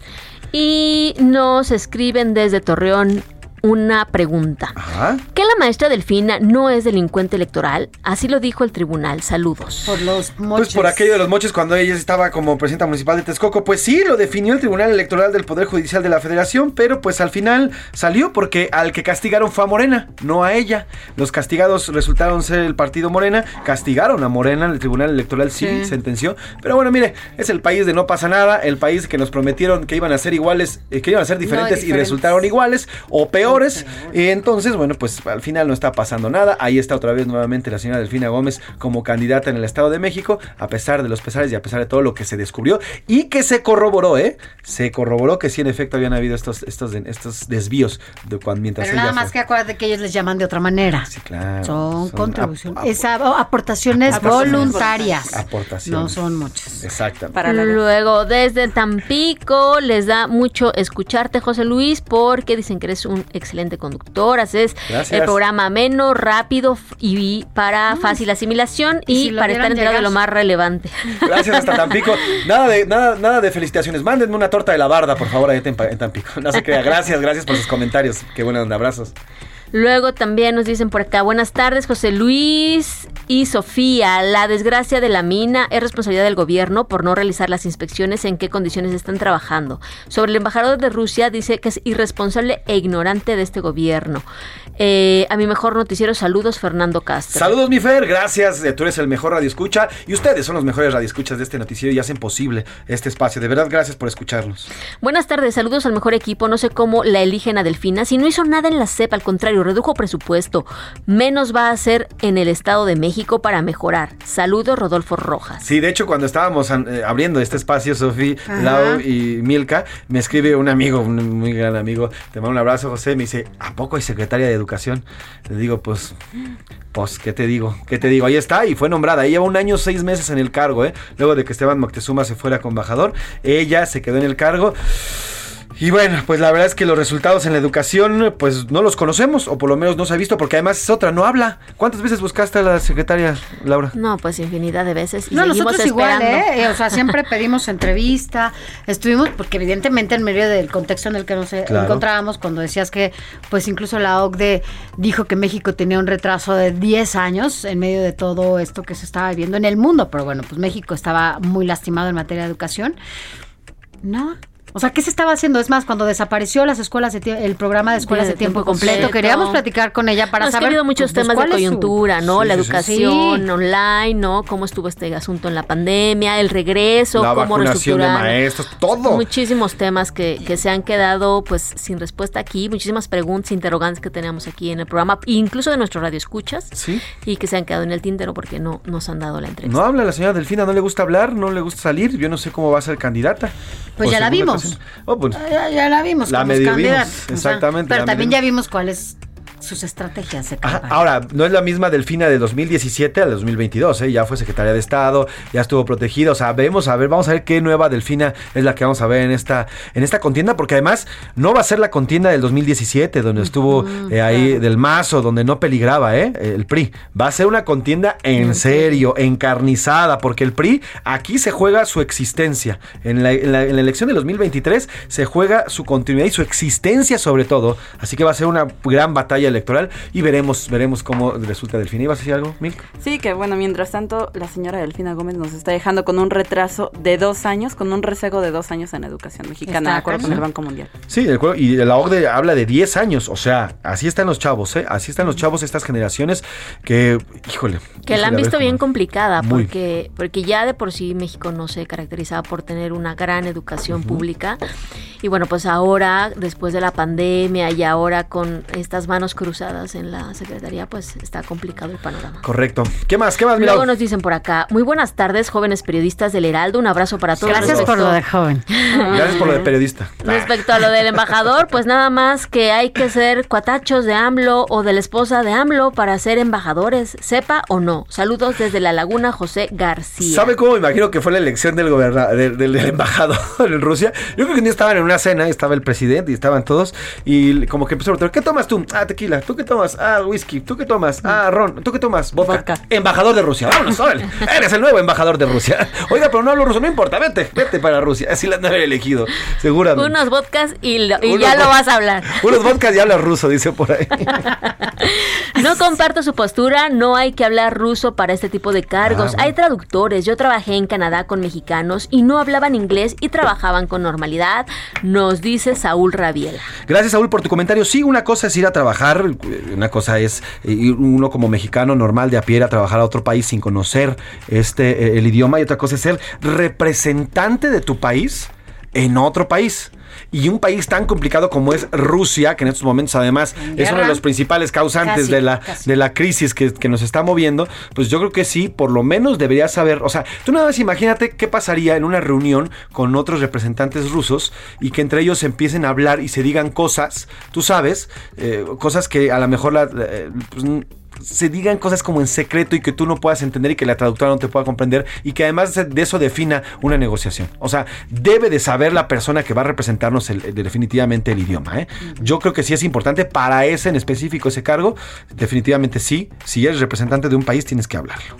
Y nos escriben desde Torreón una pregunta. Ajá. ¿Que la maestra Delfina no es delincuente electoral? Así lo dijo el tribunal. Saludos. Por los Pues por aquello de los moches cuando ella estaba como presidenta municipal de Texcoco, pues sí, lo definió el Tribunal Electoral del Poder Judicial de la Federación, pero pues al final salió porque al que castigaron fue a Morena, no a ella. Los castigados resultaron ser el partido Morena, castigaron a Morena, el Tribunal Electoral sí, Sí. sentenció. Pero bueno, mire, es el país de no pasa nada, el país que nos prometieron que iban a ser iguales, eh, que iban a ser diferentes y diferentes. resultaron iguales o peores. Y entonces, bueno, pues al final no está pasando nada. Ahí está otra vez nuevamente la señora Delfina Gómez como candidata en el Estado de México, a pesar de los pesares y a pesar de todo lo que se descubrió y que se corroboró, ¿eh? Se corroboró que sí, en efecto, habían habido estos, estos, estos desvíos de cuando, mientras Pero ella nada más fue. que acuérdate que ellos les llaman de otra manera. Claro, son, son contribuciones. ap- aportaciones Aportaciones voluntarias. Aportaciones. No son muchas. Exactamente. Luego, desde Tampico, les da mucho escucharte, José Luis, porque dicen que eres un excelente conductor, haces Gracias. el programa ameno, rápido y para fácil asimilación y, Y si lo para estar enterado de lo más relevante. Gracias hasta Tampico. Nada de, nada, nada de felicitaciones. Mándenme una torta de la barda, por favor, ahí en Tampico. No se crea. Gracias, gracias por sus comentarios. Qué buena onda. Abrazos. Luego también nos dicen por acá, buenas tardes José Luis y Sofía, la desgracia de la mina es responsabilidad del gobierno por no realizar las inspecciones en qué condiciones están trabajando. Sobre el embajador de Rusia dice que es irresponsable e ignorante de este gobierno. Eh, a mi mejor noticiero, saludos Fernando Castro. Saludos, mi Fer. Gracias. Eh, Tú eres el mejor radioescucha y ustedes son los mejores radioescuchas de este noticiero y hacen posible este espacio. De verdad, gracias por escucharnos. Buenas tardes, saludos al mejor equipo. No sé cómo la eligen a Delfina. Si no hizo nada en la CEP, al contrario, redujo presupuesto. Menos va a hacer en el Estado de México para mejorar. Saludos, Rodolfo Rojas. Sí, de hecho, cuando estábamos eh, abriendo este espacio, Sofi, Ajá. Lau y Milka, me escribe un amigo, un muy gran amigo. Te mando un abrazo, José. Me dice, ¿a poco hay secretaria de educación? Le digo, pues, pues, ¿qué te digo? ¿Qué te digo? Ahí está y fue nombrada. Ella lleva un año, seis meses en el cargo, ¿eh? Luego de que Esteban Moctezuma se fuera con embajador, ella se quedó en el cargo. Y bueno, pues la verdad es que los resultados en la educación, pues no los conocemos, o por lo menos no se ha visto, porque además es otra, no habla. ¿Cuántas veces buscaste a la secretaria, Laura? No, pues infinidad de veces. Y No, seguimos nosotros igual, esperando. ¿eh? O sea, siempre pedimos entrevista, estuvimos, porque evidentemente en medio del contexto en el que nos eh, Claro. encontrábamos, cuando decías que, pues incluso la OCDE dijo que México tenía un retraso de 10 años en medio de todo esto que se estaba viviendo en el mundo, pero bueno, pues México estaba muy lastimado en materia de educación. Nada. O sea, ¿qué se estaba haciendo? Es más, cuando desapareció las escuelas de el programa de escuelas de, tiempo, completo, queríamos platicar con ella para No, es que saber ha habido muchos pues, temas de su- coyuntura, ¿no? Sí, la educación Sí. online, ¿no? Cómo estuvo este asunto en la pandemia, el regreso, La cómo vacunación de reestructurar. maestros, todo. Muchísimos temas que, que se han quedado pues sin respuesta aquí, muchísimas preguntas, interrogantes que teníamos aquí en el programa, incluso de nuestro radio escuchas, Sí. y que se han quedado en el tintero porque no nos han dado la entrevista. No habla la señora Delfina, no le gusta hablar, no le gusta salir. Yo no sé cómo va a ser candidata. Pues ya la segunda vimos. Oh, pues, Ya, ya la vimos La O sea, exactamente, pero la también ya vimos cuáles sus estrategias de Ajá, campaña. Ahora, no es la misma Delfina de 2017 al 2022, ¿eh? ya fue secretaria de Estado, ya estuvo protegida, o sea, vemos a ver, vamos a ver qué nueva Delfina es la que vamos a ver en esta, en esta contienda, porque además no va a ser la contienda del 2017, donde estuvo eh, ahí del Mazo, donde no peligraba ¿eh? el PRI, va a ser una contienda en serio, encarnizada, porque el PRI aquí se juega su existencia, en la, en la- en la elección del 2023 se juega su continuidad y su existencia sobre todo, así que va a ser una gran batalla electoral y veremos, veremos cómo resulta Delfina. ¿Ibas a decir algo, Milk? Sí, que bueno, mientras tanto, la señora Delfina Gómez nos está dejando con un retraso de dos años, con un rezago de dos años en educación mexicana, de acuerdo con el. Banco Mundial. Sí, el juego- y la OCDE habla de 10 años, o sea, así están los chavos, ¿eh? Así están los chavos, estas generaciones que, híjole. Que la han visto bien complicada Muy. porque, porque ya de por sí México no se caracterizaba por tener una gran educación pública. Y bueno, pues ahora, después de la pandemia y ahora con estas manos cruzadas en la Secretaría, pues está complicado el panorama. Correcto. ¿Qué más? ¿Qué más, Luego nos dicen por acá, muy buenas tardes, jóvenes periodistas del Heraldo, un abrazo para todos. Gracias por lo de joven. Gracias por lo de periodista. Respecto a lo del embajador, pues nada más que hay que ser cuatachos de AMLO o de la esposa de AMLO para ser embajadores, sepa o no. Saludos desde la Laguna José García. ¿Sabe cómo me imagino que fue la elección del gobernador, del, del- del embajador en Rusia? Yo creo que un día estaban en una cena, y estaba el presidente y estaban todos, y como que empezó a preguntar, ¿qué tomas tú? Ah, tequila. ¿Tú qué tomas? Ah, whisky. ¿Tú qué tomas? Ah, ron. ¿Tú qué tomas? Vodka. Embajador de Rusia. Vámonos, órale. Eres el nuevo embajador de Rusia. Oiga, pero no hablo ruso, no importa, vete, vete para Rusia. Así la han elegido, seguramente. Unos vodkas y, lo- y Unos ya lo vas a hablar. Unos vodkas y habla ruso, dice por ahí. No comparto su postura, no hay que hablar ruso para este tipo de cargos. Ah, bueno. Hay traductores, yo trabajé en Canadá con mexicanos y no hablaban inglés y trabajaban con normalidad, nos dice Saúl Rabiela. Gracias, Saúl, por tu comentario. Sí, una cosa es ir a trabajar, eh, una cosa es eh, ir uno como mexicano normal de a pie a trabajar a otro país sin conocer este eh, el idioma y otra cosa es ser representante de tu país en otro país. Y un país tan complicado como es Rusia, que en estos momentos además es uno de los principales causantes Casi, de, la, casi. de la crisis que, que nos está moviendo, pues yo creo que sí, por lo menos deberías saber, o sea, tú nada más imagínate qué pasaría en una reunión con otros representantes rusos y que entre ellos empiecen a hablar y se digan cosas, tú sabes, eh, cosas que a lo mejor la, eh, pues, se digan cosas como en secreto y que tú no puedas entender y que la traductora no te pueda comprender y que además de eso defina una negociación. O sea, debe de saber la persona que va a representarnos el- el- definitivamente el idioma. ¿eh? Yo creo que sí es importante para ese en específico, ese cargo, definitivamente sí. Si eres representante de un país, tienes que hablarlo.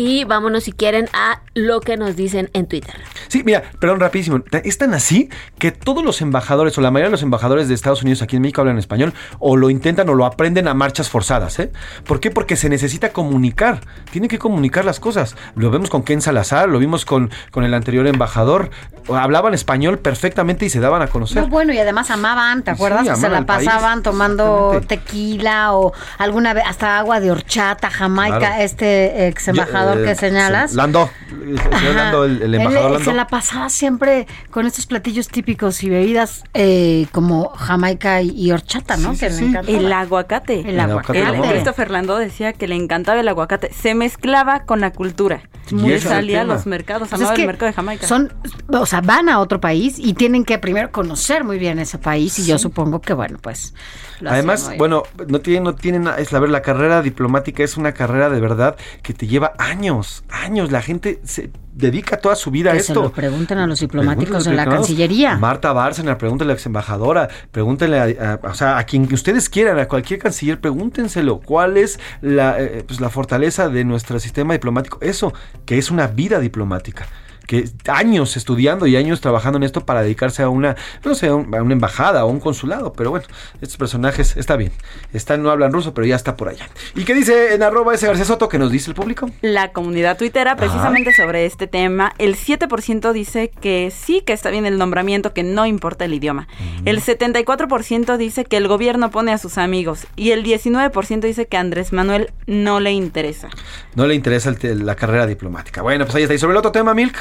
Y vámonos si quieren a lo que nos dicen en Twitter. Sí, mira, perdón, rapidísimo. Es tan así que todos los embajadores o la mayoría de los embajadores de Estados Unidos aquí en México hablan español o lo intentan o lo aprenden a marchas forzadas. ¿eh? ¿Por qué? Porque se necesita comunicar. Tiene que comunicar las cosas. Lo vemos con Ken Salazar, lo vimos con, con el anterior embajador. Hablaban español perfectamente y se daban a conocer. No, bueno, y además amaban, ¿te Sí, acuerdas? que se la país. pasaban tomando tequila o alguna vez hasta agua de horchata, Jamaica, Claro. este ex embajador Yo, eh, que señalas. sí, Lando, el señor. Lando, el, el Él, embajador eh, Lando. se la pasaba siempre con estos platillos típicos y bebidas eh, como Jamaica y, y horchata, ¿no? que le encantaba. El aguacate. El aguacate. Él, aguacate. Christopher Landó decía que le encantaba el aguacate. Se mezclaba con la cultura. Muy el salía a los mercados, Pues amaba es que el mercado de Jamaica. Son, o sea, van a otro país y tienen que primero conocer muy bien ese país y yo supongo que, bueno, pues... lo Además, bueno, no tiene, no tiene nada, es la ver, la carrera diplomática es una carrera de verdad que te lleva años años, años. La gente se dedica toda su vida a se esto. lo pregunten a los diplomáticos en la. Cancillería. Marta Bárcena, pregúntenle a la ex embajadora, pregúntenle a, a- o sea, a quien ustedes quieran, a cualquier canciller, pregúntenselo. ¿Cuál es la, eh, pues, la fortaleza de nuestro sistema diplomático? Eso, que es una vida diplomática. Que años estudiando y años trabajando en esto para dedicarse a una, no sé, a un- a una embajada o un consulado. Pero bueno, estos personajes está bien. Están, no hablan ruso, pero ya está por allá. ¿Y qué dice en arroba ese García Soto que nos dice el público? La comunidad tuitera, precisamente sobre este tema, el 7% dice que sí, que está bien el nombramiento, que no importa el idioma. El 74% dice que el gobierno pone a sus amigos y el 19% dice que a Andrés Manuel no le interesa. No le interesa el la carrera diplomática. Bueno, pues ahí está. ¿Y sobre el otro tema, Milk?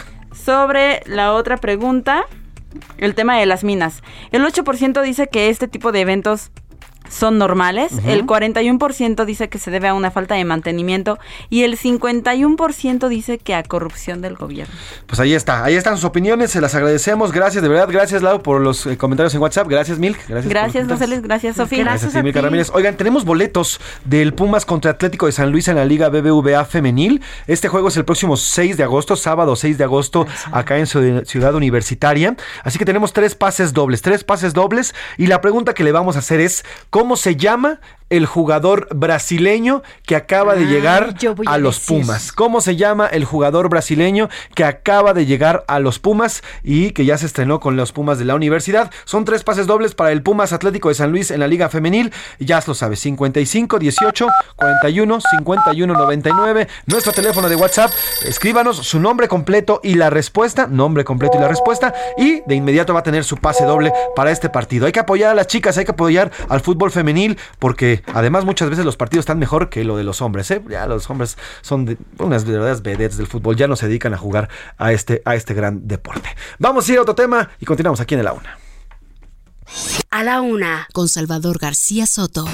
Sobre la otra pregunta, el tema de las minas. El 8% dice que este tipo de eventos son normales, Ujú. el 41% dice que se debe a una falta de mantenimiento y el 51% dice que a corrupción del gobierno. Pues ahí está, ahí están sus opiniones, se las agradecemos, gracias, de verdad, gracias Lau por los eh, comentarios en WhatsApp, gracias Milk, gracias. Gracias. José gracias, Sofía. Gracias, sí, Milka Ramírez. Oigan, tenemos boletos del Pumas contra Atlético de San Luis en la Liga BBVA Femenil. Este juego es el próximo 6 de agosto, sábado 6 de agosto, acá en Ciudad Ciudad Universitaria. Así que tenemos tres pases dobles, tres pases dobles. Y la pregunta que le vamos a hacer es, ¿cómo se llama el jugador brasileño que acaba de llegar a, a los. Pumas? ¿Cómo se llama el jugador brasileño que acaba de llegar a los Pumas y que ya se estrenó con los Pumas de la universidad? Son tres pases dobles para el Pumas Atlético de San Luis en la Liga Femenil. Ya lo sabes, 55 18 41 51 99. Nuestro teléfono de WhatsApp. Escríbanos su nombre completo y la respuesta. Nombre completo y la respuesta. Y de inmediato va a tener su pase doble para este partido. Hay que apoyar a las chicas, hay que apoyar al fútbol femenil porque además muchas veces los partidos están mejor que lo de los hombres. ¿eh? Ya los hombres son unas verdaderas vedettes del fútbol. Ya no se dedican a jugar a este, a este gran deporte. Vamos a ir a otro tema y continuamos aquí en el Auna. A la una, con Salvador García Soto.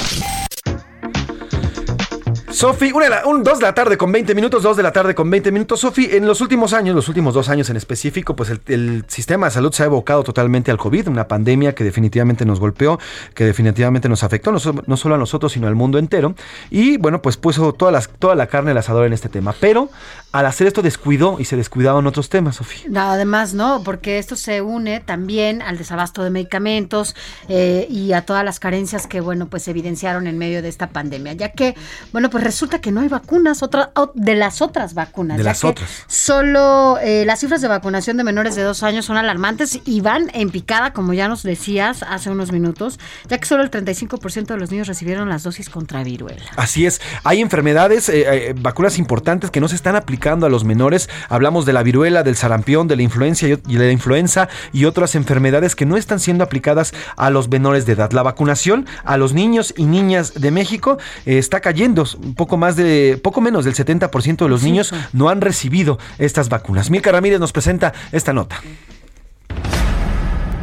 Sofi, un, dos de la tarde con 20 minutos, dos de la tarde con 20 minutos. Sofi, en los últimos años, los últimos dos años en específico, pues el, sistema de salud se ha evocado totalmente al COVID, una pandemia que definitivamente nos golpeó, que definitivamente nos afectó, no, so- no solo a nosotros, sino al mundo entero. Y bueno, pues puso toda la carne al asador en este tema. Pero al hacer esto descuidó y se descuidaban otros temas, Sofi. No, además, no, porque esto se une también al desabasto de medicamentos eh, y a todas las carencias que, bueno, pues se evidenciaron en medio de esta pandemia, ya que, bueno, pues resulta que no hay vacunas otra, de las otras vacunas. De ya las que otras. Solo eh, las cifras de vacunación de menores de dos años son alarmantes y van en picada, como ya nos decías hace unos minutos, ya que solo el 35% de los niños recibieron las dosis contra viruela. Así es, hay enfermedades, eh, vacunas importantes que no se están aplicando a los menores. Hablamos de la viruela, del sarampión, de la influencia y, de la influenza y otras enfermedades que no están siendo aplicadas a los menores de edad. La vacunación a los niños y niñas de México eh, está cayendo. Poco más de, poco menos del 70% de los niños no han recibido estas vacunas. Milka Ramírez nos presenta esta nota.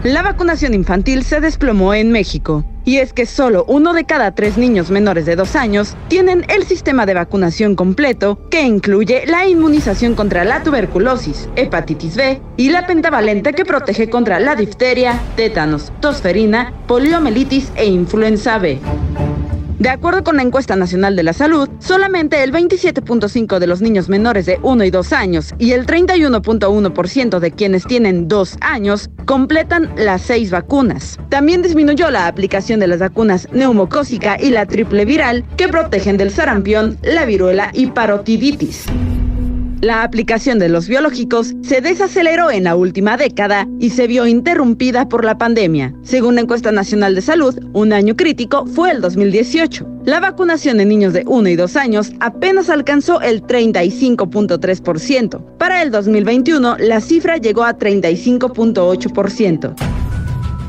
La vacunación infantil se desplomó en México. Y es que solo uno de cada tres niños menores de dos años tienen el sistema de vacunación completo, que incluye la inmunización contra la tuberculosis, hepatitis B y la pentavalente que protege contra la difteria, tétanos, tosferina, poliomielitis e influenza B. De acuerdo con la encuesta nacional de la salud, solamente el 27.5 de los niños menores de 1 y 2 años y el 31.1% de quienes tienen 2 años completan las 6 vacunas. También disminuyó la aplicación de las vacunas neumocócica y la triple viral que protegen del sarampión, la viruela y parotiditis. La aplicación de los biológicos se desaceleró en la última década y se vio interrumpida por la pandemia. Según la encuesta nacional de salud, un año crítico fue el 2018. La vacunación en niños de 1 y 2 años apenas alcanzó el 35.3%. Para el 2021, la cifra llegó a 35.8%.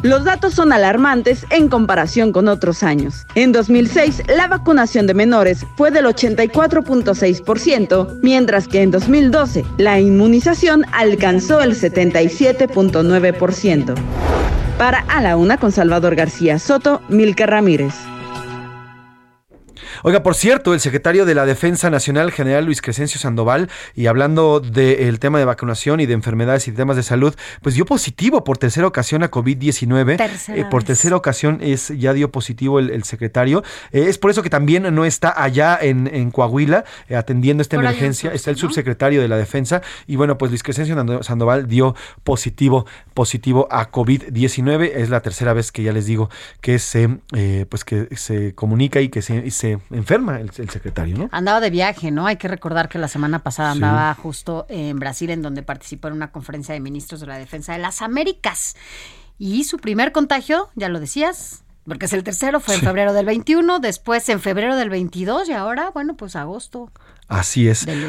Los datos son alarmantes en comparación con otros años. En 2006, la vacunación de menores fue del 84.6%, mientras que en 2012, la inmunización alcanzó el 77.9%. Para A la Una con Salvador García Soto, Milka Ramírez. Oiga, por cierto, el secretario de la Defensa Nacional, general Luis Crescencio Sandoval, y hablando del tema de vacunación y de enfermedades y temas de salud, pues dio positivo por tercera ocasión a COVID-19. Tercera Eh, por tercera ocasión es, ya dio positivo el, el secretario. Eh, es por eso que también no está allá en, en Coahuila eh, atendiendo esta Por emergencia. Está el subsecretario de la Defensa. Y bueno, pues Luis Crescencio Sandoval dio positivo, positivo a COVID-19. Es la tercera vez que ya les digo que se, eh, pues que se comunica y que se, y se enferma el, el secretario, ¿no? Andaba de viaje, ¿no? Hay que recordar que la semana pasada Sí. andaba justo en Brasil, en donde participó en una conferencia de ministros de la Defensa de las Américas. Y su primer contagio, ya lo decías, porque es el tercero, fue en Sí. febrero del 21, después en febrero del 22 y ahora, bueno, pues agosto Así es. del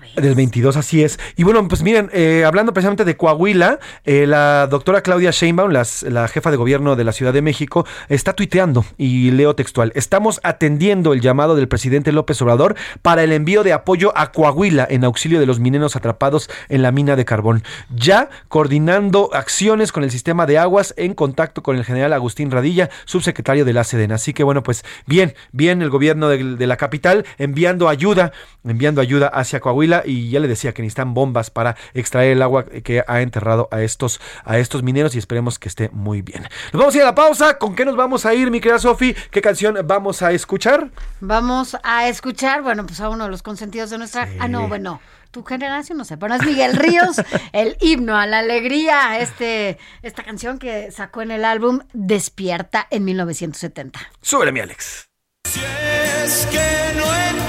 23. Del 22, así es. Y bueno, pues miren, eh, hablando precisamente de Coahuila, eh, la doctora Claudia Sheinbaum, las- la jefa de gobierno de la Ciudad de México, está tuiteando y leo textual. Estamos atendiendo el llamado del presidente López Obrador para el envío de apoyo a Coahuila en auxilio de los mineros atrapados en la mina de carbón. Ya coordinando acciones con el sistema de aguas en contacto con el general Agustín Radilla, subsecretario de la Sedena. Así que bueno, pues bien, bien el gobierno de, de la capital enviando ayuda, enviando ayuda hacia Coahuila y ya le decía que necesitan bombas para extraer el agua que ha enterrado a estos, a estos mineros y esperemos que esté muy bien. Nos vamos a ir a la pausa. ¿Con qué nos vamos a ir, mi querida Sofi? ¿Qué canción vamos a escuchar? Vamos a escuchar, bueno, pues a uno de los consentidos de nuestra... Ah, no, bueno, tu generación no sé, pero es Miguel Ríos, el himno a la alegría, este, esta canción que sacó en el álbum Despierta en 1970. Súbele, mi Alex. Si es que no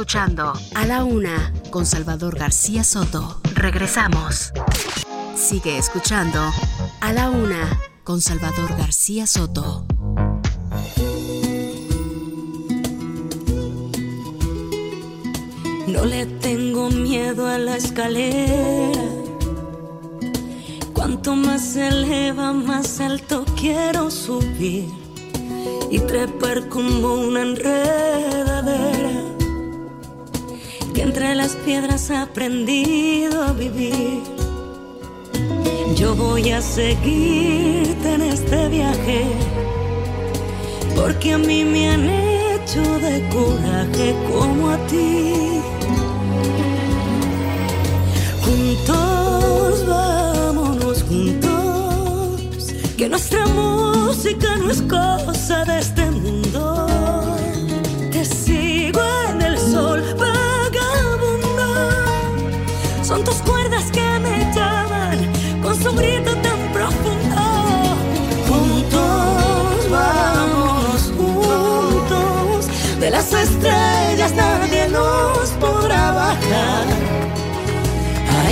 escuchando A la Una con Salvador García Soto. Regresamos. Sigue escuchando A la Una con Salvador García Soto. No le tengo miedo a la escalera. Cuanto más se eleva, más alto quiero subir y trepar como una enredadera que entre las piedras ha aprendido a vivir. Yo voy a seguirte en este viaje porque a mí me han hecho de coraje como a ti. Juntos, vámonos juntos, que nuestra música no es cosa de este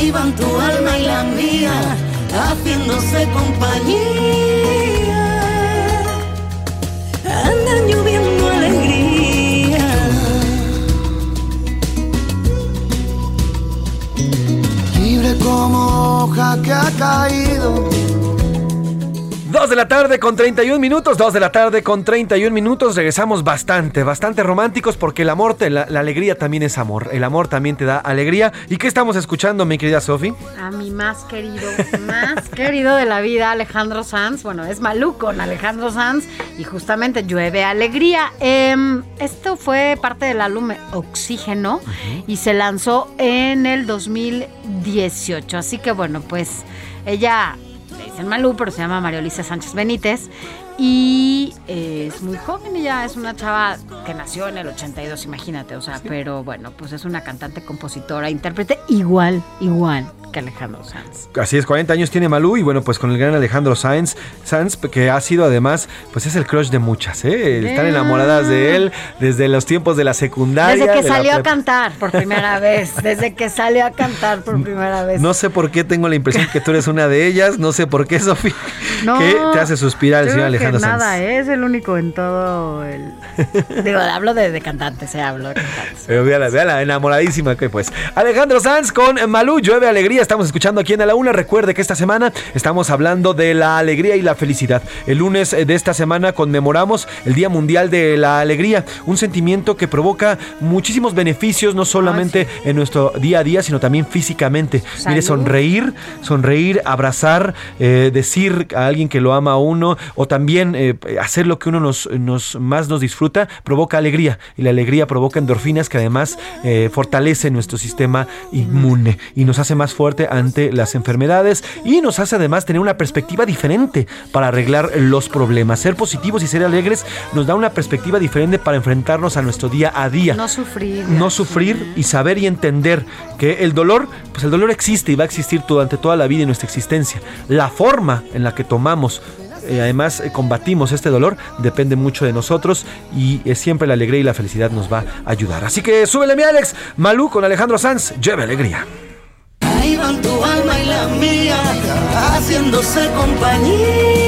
Tu alma y la mía, haciéndose compañía. Andan lloviendo alegría. Libre como hoja que ha caído. Dos de la tarde con 31 minutos, dos de la tarde con 31 minutos, regresamos bastante, bastante románticos porque el amor, te- la, la alegría también es amor, el amor también te da alegría. ¿Y qué estamos escuchando, mi querida Sofi? A mi más querido, más querido de la vida, Alejandro Sanz. Bueno, es Malú con Alejandro Sanz y justamente llueve alegría. Em, esto fue parte del álbum Oxígeno y se lanzó en el 2018. Así que bueno, pues ella dicen Malú, pero se llama María Luisa Sánchez Benítez. Y eh, es muy joven, ella es una chava que nació en el 82, imagínate, o sea, pero bueno, pues es una cantante, compositora, intérprete igual, igual que Alejandro Sanz. Así es, 40 años tiene Malú y bueno, pues con el gran Alejandro Sanz, Sanz que ha sido además, pues es el crush de muchas, ¿eh? Están enamoradas de él desde los tiempos de la secundaria. Desde que la salió a cantar por primera vez, desde que salió a cantar por primera vez. No sé por qué tengo la impresión que tú eres una de ellas, no sé por qué, Sofía, No, que te hace suspirar el señor que Alejandro Sanz. nada, ¿eh? es el único en todo el... Digo, hablo de, de cantantes, eh, hablo de cantantes. Pero véala, véala, enamoradísima que pues. Alejandro Sanz con Malú, llueve alegría. estamos escuchando aquí en A la Una. Recuerde que esta semana estamos hablando de la alegría y la felicidad. El lunes eh, de esta semana conmemoramos el Día Mundial de la Alegría, un sentimiento que provoca muchísimos beneficios, no solamente en nuestro día a día, sino también físicamente. Mire, sonreír, sonreír, abrazar, eh, decir a alguien que lo ama a uno, o también eh, hacer lo que uno nos, nos- más nos disfruta, provoca alegría. Y la alegría provoca endorfinas que además eh, fortalece nuestro sistema inmune y nos hace más fuerte ante las enfermedades y nos hace además tener una perspectiva diferente para arreglar los problemas. Ser positivos y ser alegres nos da una perspectiva diferente para enfrentarnos a nuestro día a día No sufrir. no sufrir y saber y entender que el dolor, pues el dolor existe y va a existir durante toda la vida y nuestra existencia. La forma en la que tomamos, eh, además eh, combatimos este dolor, depende mucho de nosotros y eh, siempre la alegría y la felicidad nos va a ayudar. Así que súbele mi Alex, Malú con Alejandro Sanz, lleve alegría. Ahí van tu alma y la mía, haciéndose compañía.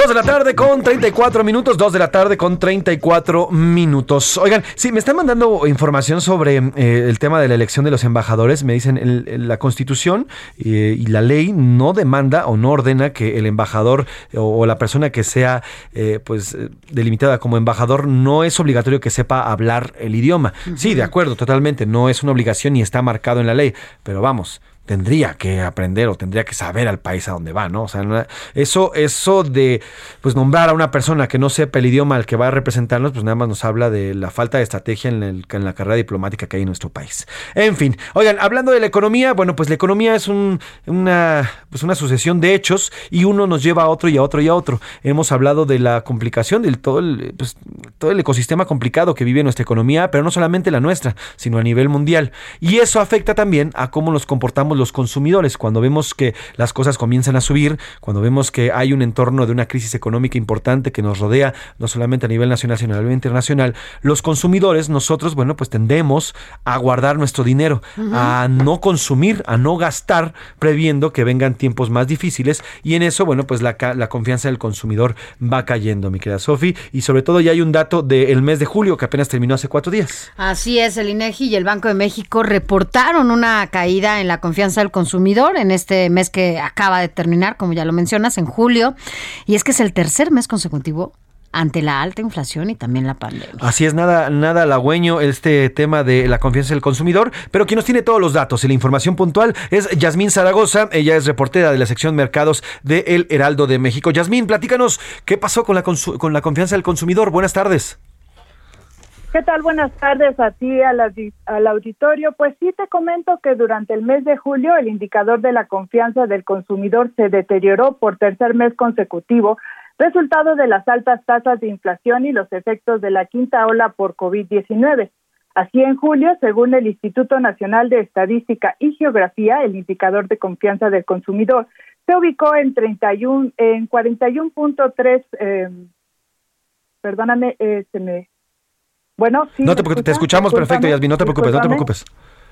Dos de la tarde con 34 minutos, 2 de la tarde con 34 minutos. Oigan, sí, me están mandando información sobre eh, el tema de la elección de los embajadores. Me dicen, el- el- la constitución eh, y la ley no demanda o no ordena que el embajador o, o la persona que sea eh, pues delimitada como embajador no es obligatorio que sepa hablar el idioma. Sí, de acuerdo, totalmente, no es una obligación ni está marcado en la ley, pero vamos, tendría que aprender o tendría que saber al país a donde va, ¿no? O sea, eso, eso de pues nombrar a una persona que no sepa el idioma al que va a representarnos, pues nada más nos habla de la falta de estrategia en, el- la carrera diplomática que hay en nuestro país. En fin, oigan, hablando de la economía, bueno, pues la economía es un- una, pues una sucesión de hechos y uno nos lleva a otro y a otro y a otro. Hemos hablado de la complicación del todo el, pues, todo el ecosistema complicado que vive nuestra economía, pero no solamente la nuestra, sino a nivel mundial. Y eso afecta también a cómo nos comportamos los consumidores. Cuando vemos que las cosas comienzan a subir, cuando vemos que hay un entorno de una crisis económica importante que nos rodea, no solamente a nivel nacional, sino a nivel internacional, los consumidores, nosotros, bueno, pues tendemos a guardar nuestro dinero, a no consumir, a no gastar, previendo que vengan tiempos más difíciles. Y en eso, bueno, pues la confianza del consumidor va cayendo, mi querida Sofi. Y sobre todo ya hay un dato del mes de julio que apenas terminó hace cuatro días. Así es, el INEGI y el Banco de México reportaron una caída en la confianza del consumidor en este mes que acaba de terminar, como ya lo mencionas, en julio. Y es que es el tercer mes consecutivo ante la alta inflación y también la pandemia. Así es, nada, nada halagüeño este tema de la confianza del consumidor, pero quien nos tiene todos los datos y la información puntual es Yasmín Zaragoza, ella es reportera de la sección Mercados de El Heraldo de México. Yasmín, platícanos, ¿qué pasó con la, con la confianza del consumidor? Buenas tardes. ¿Qué tal? Buenas tardes a ti, al, al auditorio. Pues sí, te comento que durante el mes de julio el indicador de la confianza del consumidor se deterioró por tercer mes consecutivo, resultado de las altas tasas de inflación y los efectos de la quinta ola por COVID-19. Así, en julio, según el Instituto Nacional de Estadística y Geografía, el indicador de confianza del consumidor se ubicó en 31, en 41.3, eh, perdóname, eh, se me bueno, sí. no ¿me te, preocupes, te escuchamos perfecto, Yasmín, no te preocupes, no te preocupes.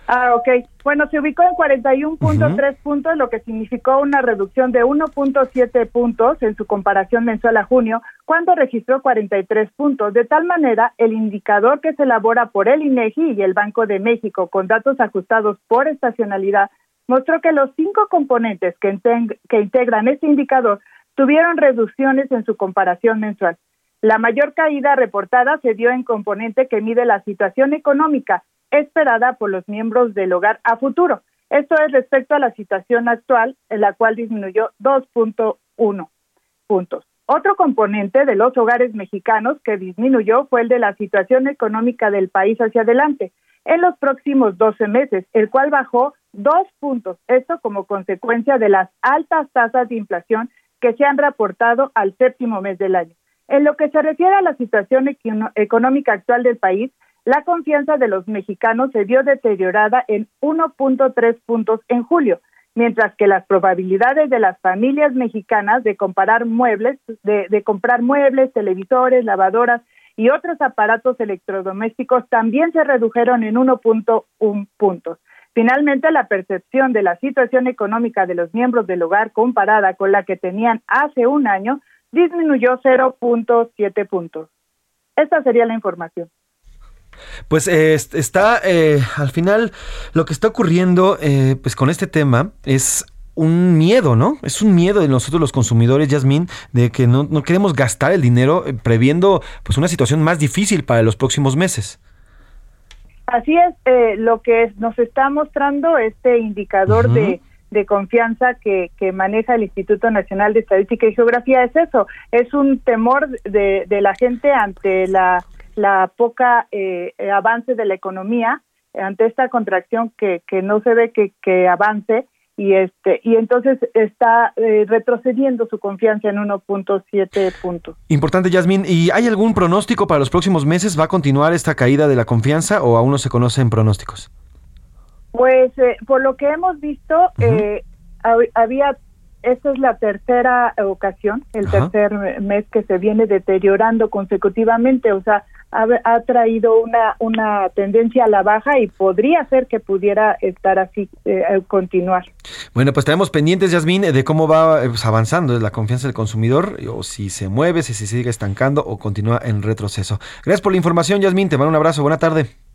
Ah, ok. Bueno, se ubicó en 41.3 puntos, lo que significó una reducción de 1.7 puntos en su comparación mensual a junio, cuando registró 43 puntos. De tal manera, el indicador que se elabora por el INEGI y el Banco de México con datos ajustados por estacionalidad mostró que los cinco componentes que, que integran este indicador tuvieron reducciones en su comparación mensual. La mayor caída reportada se dio en componente que mide la situación económica esperada por los miembros del hogar a futuro. Esto es respecto a la situación actual, en la cual disminuyó 2.1 puntos. Otro componente de los hogares mexicanos que disminuyó fue el de la situación económica del país hacia adelante en los próximos 12 meses, el cual bajó dos puntos. Esto como consecuencia de las altas tasas de inflación que se han reportado al séptimo mes del año. En lo que se refiere a la situación económica actual del país, la confianza de los mexicanos se vio deteriorada en 1.3 puntos en julio, mientras que las probabilidades de las familias mexicanas de comparar muebles, de, de comprar muebles, televisores, lavadoras y otros aparatos electrodomésticos también se redujeron en 1.1 puntos. Finalmente, la percepción de la situación económica de los miembros del hogar comparada con la que tenían hace un año disminuyó 0.7 puntos. Esta sería la información. Pues eh, est- está, eh, al final, lo que está ocurriendo eh, pues con este tema es un miedo, ¿no? Es un miedo de nosotros los consumidores, Yasmín, de que no, no queremos gastar el dinero eh, previendo pues una situación más difícil para los próximos meses. Así es, eh, lo que es- nos está mostrando este indicador de, de confianza que, que maneja el Instituto Nacional de Estadística y Geografía es eso, es un temor de, de la gente ante la, la poca eh, eh, avance de la economía, ante esta contracción que, que no se ve que, que avance y este y entonces está eh, retrocediendo su confianza en 1.7 puntos. Importante, Yasmín. ¿Y hay algún pronóstico para los próximos meses? ¿Va a continuar esta caída de la confianza o aún no se conocen pronósticos? Pues eh, por lo que hemos visto, eh, hab- había, esta es la tercera ocasión, el tercer mes que se viene deteriorando consecutivamente, o sea, ha, traído una, una tendencia a la baja y podría ser que pudiera estar así, eh, eh, continuar. Bueno, pues tenemos pendientes, Yasmín, de cómo va eh, pues, avanzando la confianza del consumidor, o si se mueve, si se sigue estancando o continúa en retroceso. Gracias por la información, Yasmín. Te mando un abrazo. Buena tarde.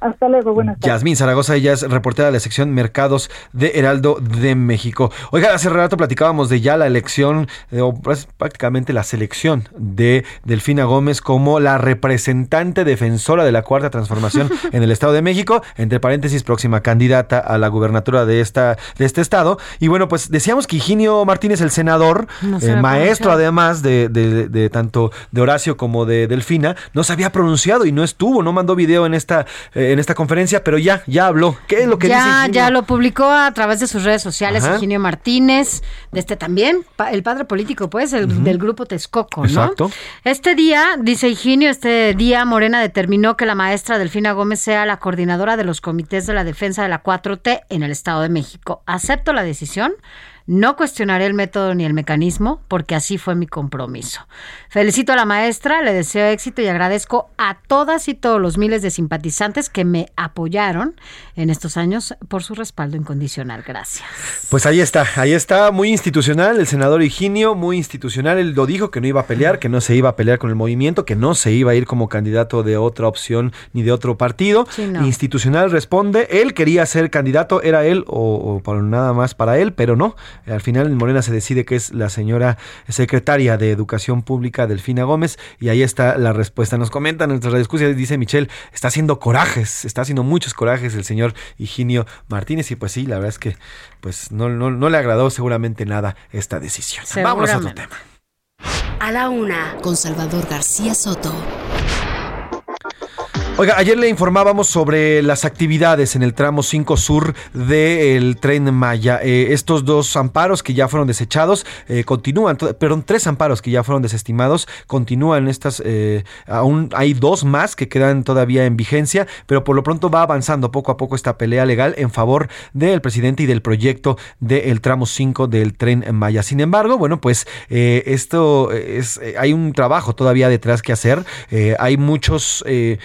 Hasta luego, buenas tardes. Yasmín Zaragoza, ella es reportera de la sección Mercados de Heraldo de México. Oiga, hace rato platicábamos de ya la elección, o pues, prácticamente la selección de Delfina Gómez como la representante defensora de la Cuarta Transformación en el Estado de México, entre paréntesis, próxima candidata a la gubernatura de, esta, de este estado. Y bueno, pues decíamos que Higinio Martínez, el senador, No se eh, maestro además de, de- de tanto de Horacio como de Delfina, no se había pronunciado y no estuvo, no mandó video en esta, eh, en esta conferencia, pero ya, ya habló. ¿Qué es lo que dice? ya, Higinio? ya lo publicó a través de sus redes sociales Ajá. Martínez, de este también, pa- el padre político, pues, el, del grupo Texcoco, ¿no? Exacto. Este día, dice Higinio, este día Morena determinó que la maestra Delfina Gómez sea la coordinadora de los comités de la defensa de la 4T en el Estado de México. Acepto la decisión. No cuestionaré el método ni el mecanismo, porque así fue mi compromiso. Felicito a la maestra, le deseo éxito y agradezco a todas y todos los miles de simpatizantes que me apoyaron en estos años por su respaldo incondicional. Gracias. Pues ahí está, ahí está, muy institucional, el senador Higinio, muy institucional, él lo dijo que no iba a pelear, que no se iba a pelear con el movimiento, que no se iba a ir como candidato de otra opción ni de otro partido. Sí, no. Institucional responde, él quería ser candidato, era él o, o para nada más para él, pero no. Al final en Morena se decide que es la señora secretaria de Educación Pública, Delfina Gómez, y ahí está la respuesta. Nos comenta en nuestra discusión, dice Michelle, está haciendo corajes, está haciendo muchos corajes el señor Higinio Martínez, y pues sí, la verdad es que pues no, no, no le agradó seguramente nada esta decisión. Vámonos a otro tema. A la una, con Salvador García Soto. Oiga, ayer le informábamos sobre las actividades en el tramo 5 sur del tren Maya. Eh, estos dos amparos que ya fueron desechados eh, continúan, perdón, tres amparos que ya fueron desestimados continúan estas, eh, aún hay dos más que quedan todavía en vigencia, pero por lo pronto va avanzando poco a poco esta pelea legal en favor del presidente y del proyecto del tramo 5 del tren Maya. Sin embargo, bueno, pues esto es, hay un trabajo todavía detrás que hacer. Hay muchos eh,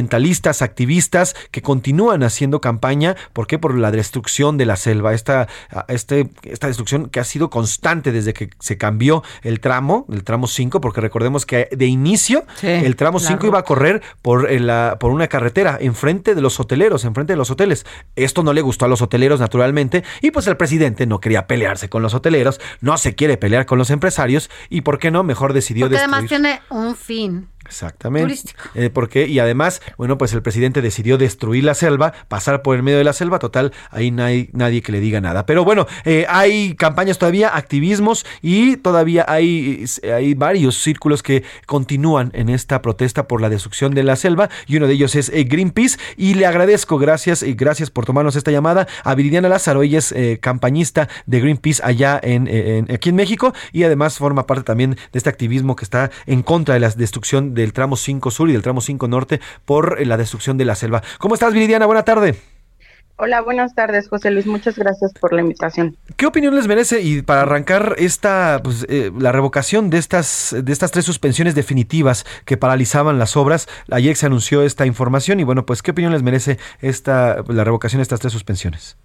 ambientalistas, activistas que continúan haciendo campaña. ¿Por qué? Por la destrucción de la selva. Esta, este, esta destrucción que ha sido constante desde que se cambió el tramo, el tramo 5, porque recordemos que de inicio Sí, el tramo la 5 iba a correr por, eh, la, por una carretera enfrente de los hoteleros, enfrente de los hoteles. Esto no le gustó a los hoteleros, naturalmente, y pues el presidente no quería pelearse con los hoteleros, no se quiere pelear con los empresarios, y ¿por qué no? Mejor decidió Porque destruir. además tiene un fin. Exactamente. Turístico. Eh, porque, y además, bueno, pues el presidente decidió destruir la selva, pasar por el medio de la selva, total, ahí nadie, nadie que le diga nada. Pero bueno, eh, hay campañas todavía, activismos y todavía hay, hay varios círculos que continúan en esta protesta por la destrucción de la selva y uno de ellos es eh, Greenpeace y le agradezco, gracias y gracias por tomarnos esta llamada a Viridiana Lázaro, ella es eh, campañista de Greenpeace allá en, en- aquí en México y además forma parte también de este activismo que está en contra de la destrucción del tramo 5 sur y del tramo 5 norte por eh, la destrucción de la selva. ¿Cómo estás, Viridiana? Buena tarde. Hola, buenas tardes, José Luis. Muchas gracias por la invitación. ¿Qué opinión les merece y para arrancar esta pues, eh, la revocación de estas de estas tres suspensiones definitivas que paralizaban las obras? Ayer se anunció esta información y bueno, pues qué opinión les merece esta la revocación de estas tres suspensiones.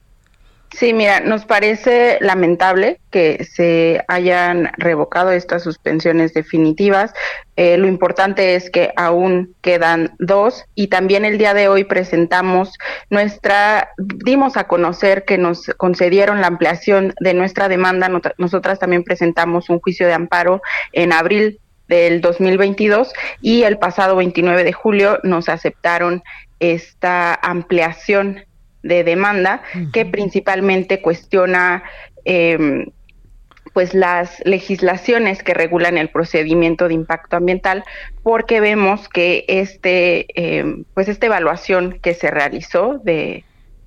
Sí, mira, nos parece lamentable que se hayan revocado estas suspensiones definitivas. Eh, lo importante es que aún quedan dos y también el día de hoy presentamos nuestra, dimos a conocer que nos concedieron la ampliación de nuestra demanda. Nosotras también presentamos un juicio de amparo en abril del 2022 y el pasado 29 de julio nos aceptaron esta ampliación de demanda que principalmente cuestiona eh, pues las legislaciones que regulan el procedimiento de impacto ambiental porque vemos que este eh, pues esta evaluación que se realizó de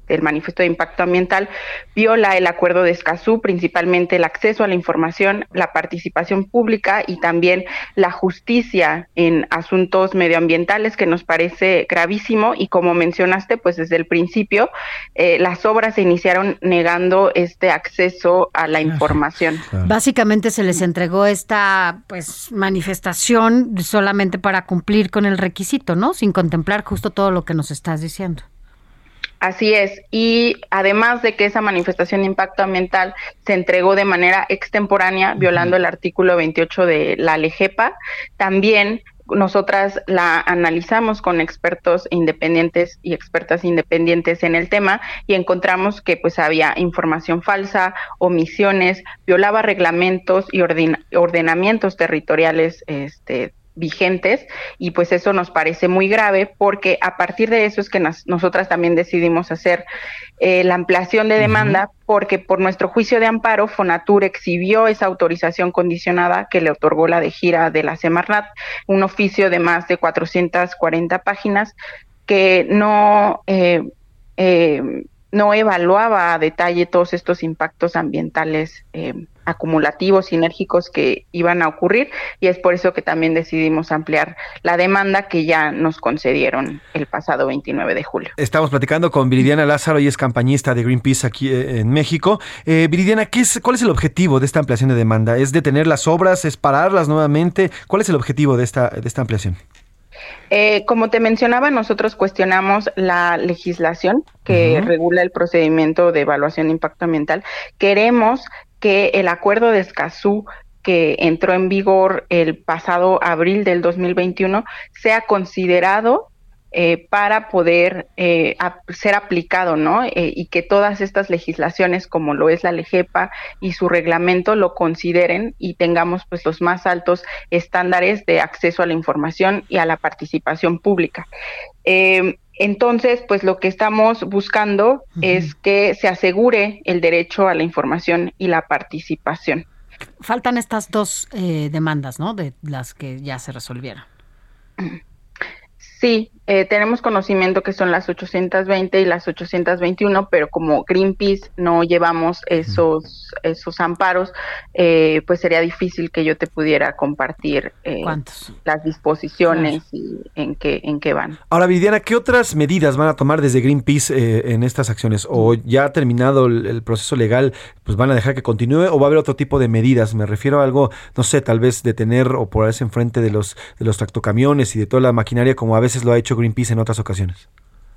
del manifiesto de impacto ambiental viola el acuerdo de Escazú, principalmente el acceso a la información, la participación pública y también la justicia en asuntos medioambientales, que nos parece gravísimo. Y como mencionaste, pues desde el principio eh, las obras se iniciaron negando este acceso a la información. Básicamente se les entregó esta pues manifestación solamente para cumplir con el requisito, ¿no? Sin contemplar justo todo lo que nos estás diciendo. Así es, y además de que esa manifestación de impacto ambiental se entregó de manera extemporánea, violando el artículo 28 de la LEGEPA, también nosotras la analizamos con expertos independientes y expertas independientes en el tema y encontramos que pues había información falsa, omisiones, violaba reglamentos y ordena- ordenamientos territoriales este vigentes y pues eso nos parece muy grave porque a partir de eso es que nosotras también decidimos hacer eh, la ampliación de demanda porque por nuestro juicio de amparo Fonatur exhibió esa autorización condicionada que le otorgó la de gira de la Semarnat, un oficio de más de 440 páginas que no eh, eh, no evaluaba a detalle todos estos impactos ambientales eh, acumulativos, sinérgicos que iban a ocurrir y es por eso que también decidimos ampliar la demanda que ya nos concedieron el pasado 29 de julio. Estamos platicando con Viridiana Lázaro y es campañista de Greenpeace aquí eh, en México. Eh, Viridiana, ¿qué es, ¿cuál es el objetivo de esta ampliación de demanda? ¿Es detener las obras? ¿Es pararlas nuevamente? ¿Cuál es el objetivo de esta, de esta ampliación? Eh, como te mencionaba, nosotros cuestionamos la legislación que regula el procedimiento de evaluación de impacto ambiental. Queremos que el acuerdo de Escazú que entró en vigor el pasado abril del 2021 sea considerado eh, para poder eh, ser aplicado, ¿no? Eh, y que todas estas legislaciones, como lo es la LEGEPA y su reglamento, lo consideren y tengamos pues los más altos estándares de acceso a la información y a la participación pública. Eh, entonces, pues lo que estamos buscando es que se asegure el derecho a la información y la participación. Faltan estas dos eh, demandas, ¿no? De las que ya se resolvieron. Sí, eh, tenemos conocimiento que son las 820 y las 821, pero como Greenpeace no llevamos esos esos amparos, eh, pues sería difícil que yo te pudiera compartir eh, las disposiciones y en qué en qué van. Ahora, Viridiana, ¿qué otras medidas van a tomar desde Greenpeace eh, en estas acciones? ¿O ya ha terminado el, el proceso legal, pues van a dejar que continúe o va a haber otro tipo de medidas? Me refiero a algo, no sé, tal vez detener o ponerse enfrente de los, de los tractocamiones y de toda la maquinaria como a veces lo ha hecho Greenpeace en otras ocasiones.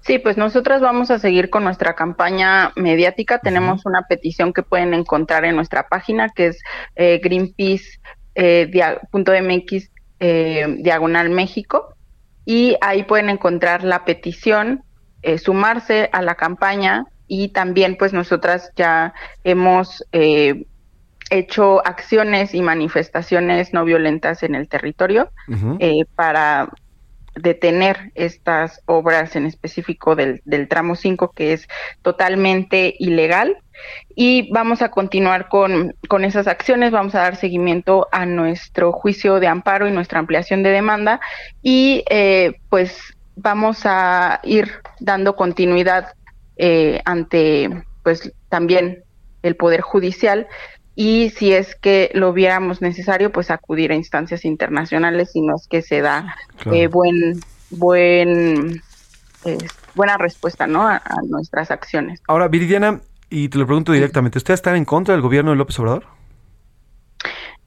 Sí, pues nosotras vamos a seguir con nuestra campaña mediática. Tenemos una petición que pueden encontrar en nuestra página que es eh, greenpeace.mx eh, diagonal México y ahí pueden encontrar la petición, eh, sumarse a la campaña y también pues nosotras ya hemos eh, hecho acciones y manifestaciones no violentas en el territorio eh, para detener estas obras en específico del, del tramo 5 que es totalmente ilegal. Y vamos a continuar con, con esas acciones, vamos a dar seguimiento a nuestro juicio de amparo y nuestra ampliación de demanda. Y eh, pues vamos a ir dando continuidad eh, ante pues también el Poder Judicial y si es que lo viéramos necesario, pues acudir a instancias internacionales si no es que se da Claro. eh, buen, buen eh, buena respuesta, ¿no? A, a nuestras acciones. Ahora, Viridiana, y te lo pregunto directamente, ¿ustedes están en contra del gobierno de López Obrador?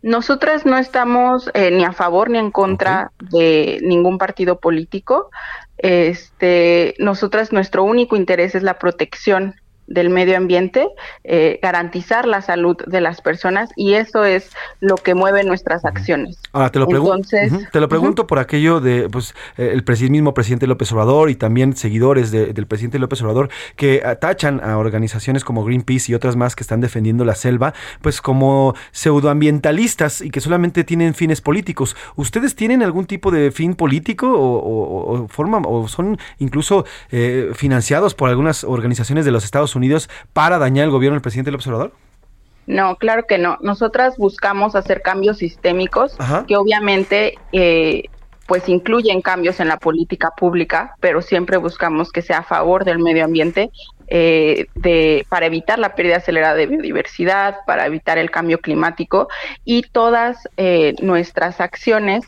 Nosotras no estamos eh, ni a favor ni en contra de ningún partido político. Este, nosotras nuestro único interés es la protección del medio ambiente, eh, garantizar la salud de las personas y eso es lo que mueve nuestras acciones. Ahora te lo pregunto. Entonces, Te lo pregunto por aquello de pues eh, el mismo presidente López Obrador y también seguidores de- del presidente López Obrador que atachan a organizaciones como Greenpeace y otras más que están defendiendo la selva, pues como pseudoambientalistas y que solamente tienen fines políticos. ¿Ustedes tienen algún tipo de fin político o, o- o forman o son incluso eh, financiados por algunas organizaciones de los Estados Unidos para dañar el gobierno del presidente López Obrador? No, claro que no. Nosotras buscamos hacer cambios sistémicos Ajá. que obviamente eh, pues incluyen cambios en la política pública, pero siempre buscamos que sea a favor del medio ambiente eh, de, para evitar la pérdida acelerada de biodiversidad, para evitar el cambio climático y todas eh, nuestras acciones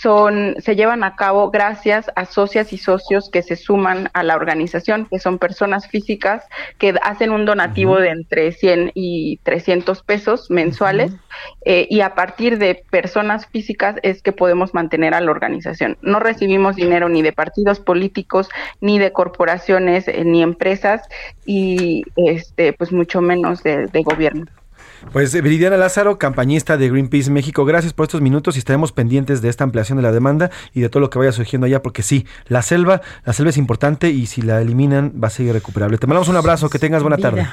son, se llevan a cabo gracias a socias y socios que se suman a la organización, que son personas físicas que hacen un donativo de entre 100 y 300 pesos mensuales eh, y a partir de personas físicas es que podemos mantener a la organización. No recibimos dinero ni de partidos políticos, ni de corporaciones, eh, ni empresas y este pues mucho menos de, de gobierno. Pues eh, Viridiana Lázaro, campañista de Greenpeace México, gracias por estos minutos y estaremos pendientes de esta ampliación de la demanda y de todo lo que vaya surgiendo allá, porque sí, la selva, la selva es importante y si la eliminan va a ser irrecuperable. Te mandamos un abrazo, que tengas buena tarde.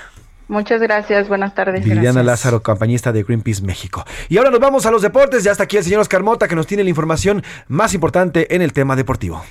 Muchas gracias, buenas tardes. Viridiana Lázaro, campañista de Greenpeace México. Y ahora nos vamos a los deportes, ya está aquí el señor Oscar Mota que nos tiene la información más importante en el tema deportivo.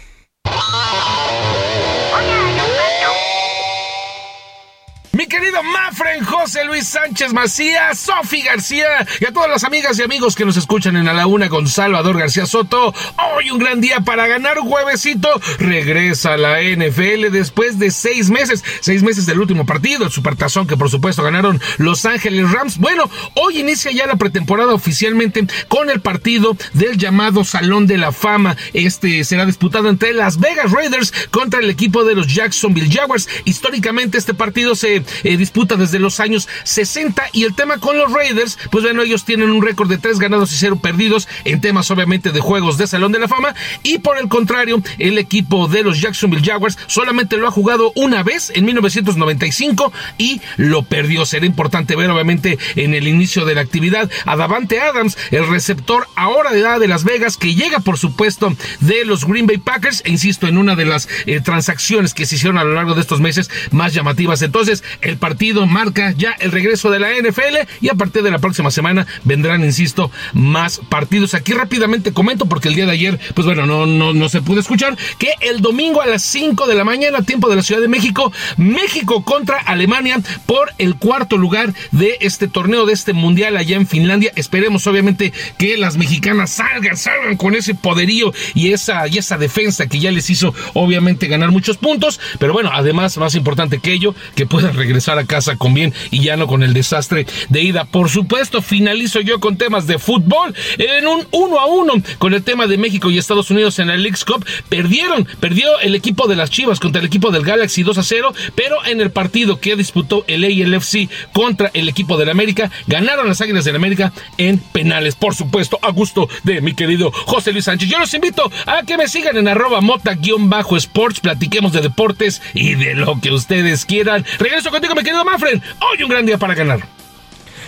Mi querido Mafren, José Luis Sánchez Macías, Sofi García y a todas las amigas y amigos que nos escuchan en A la Una con Salvador García Soto. Hoy un gran día para ganar juevesito. Regresa la NFL después de seis meses. Seis meses del último partido, el supertazón que por supuesto ganaron Los Ángeles Rams. Bueno, hoy inicia ya la pretemporada oficialmente con el partido del llamado Salón de la Fama. Este será disputado entre Las Vegas Raiders contra el equipo de los Jacksonville Jaguars. Históricamente este partido se eh, disputa desde los años 60 y el tema con los Raiders, pues bueno, ellos tienen un récord de tres ganados y cero perdidos en temas obviamente de juegos de Salón de la Fama y por el contrario, el equipo de los Jacksonville Jaguars solamente lo ha jugado una vez en 1995 y lo perdió. Será importante ver obviamente en el inicio de la actividad a Davante Adams, el receptor ahora de edad de Las Vegas que llega por supuesto de los Green Bay Packers e insisto en una de las eh, transacciones que se hicieron a lo largo de estos meses más llamativas. Entonces, el partido marca ya el regreso de la NFL y a partir de la próxima semana vendrán, insisto, más partidos. Aquí rápidamente comento porque el día de ayer, pues bueno, no, no, no se pudo escuchar que el domingo a las 5 de la mañana, tiempo de la Ciudad de México, México contra Alemania por el cuarto lugar de este torneo, de este mundial allá en Finlandia. Esperemos obviamente que las mexicanas salgan, salgan con ese poderío y esa, y esa defensa que ya les hizo obviamente ganar muchos puntos. Pero bueno, además, más importante que ello, que puedan regresar a casa con bien y ya no con el desastre de ida. Por supuesto, finalizo yo con temas de fútbol en un uno a uno con el tema de México y Estados Unidos en la Leagues Cup. Perdieron, perdió el equipo de las Chivas contra el equipo del Galaxy 2 a 0, pero en el partido que disputó el ALFC contra el equipo del América, ganaron las Águilas del América en penales. Por supuesto, a gusto de mi querido José Luis Sánchez. Yo los invito a que me sigan en arroba mota-sports, platiquemos de deportes y de lo que ustedes quieran. Regreso contigo, mi querido Manfred. Hoy un gran día para ganar.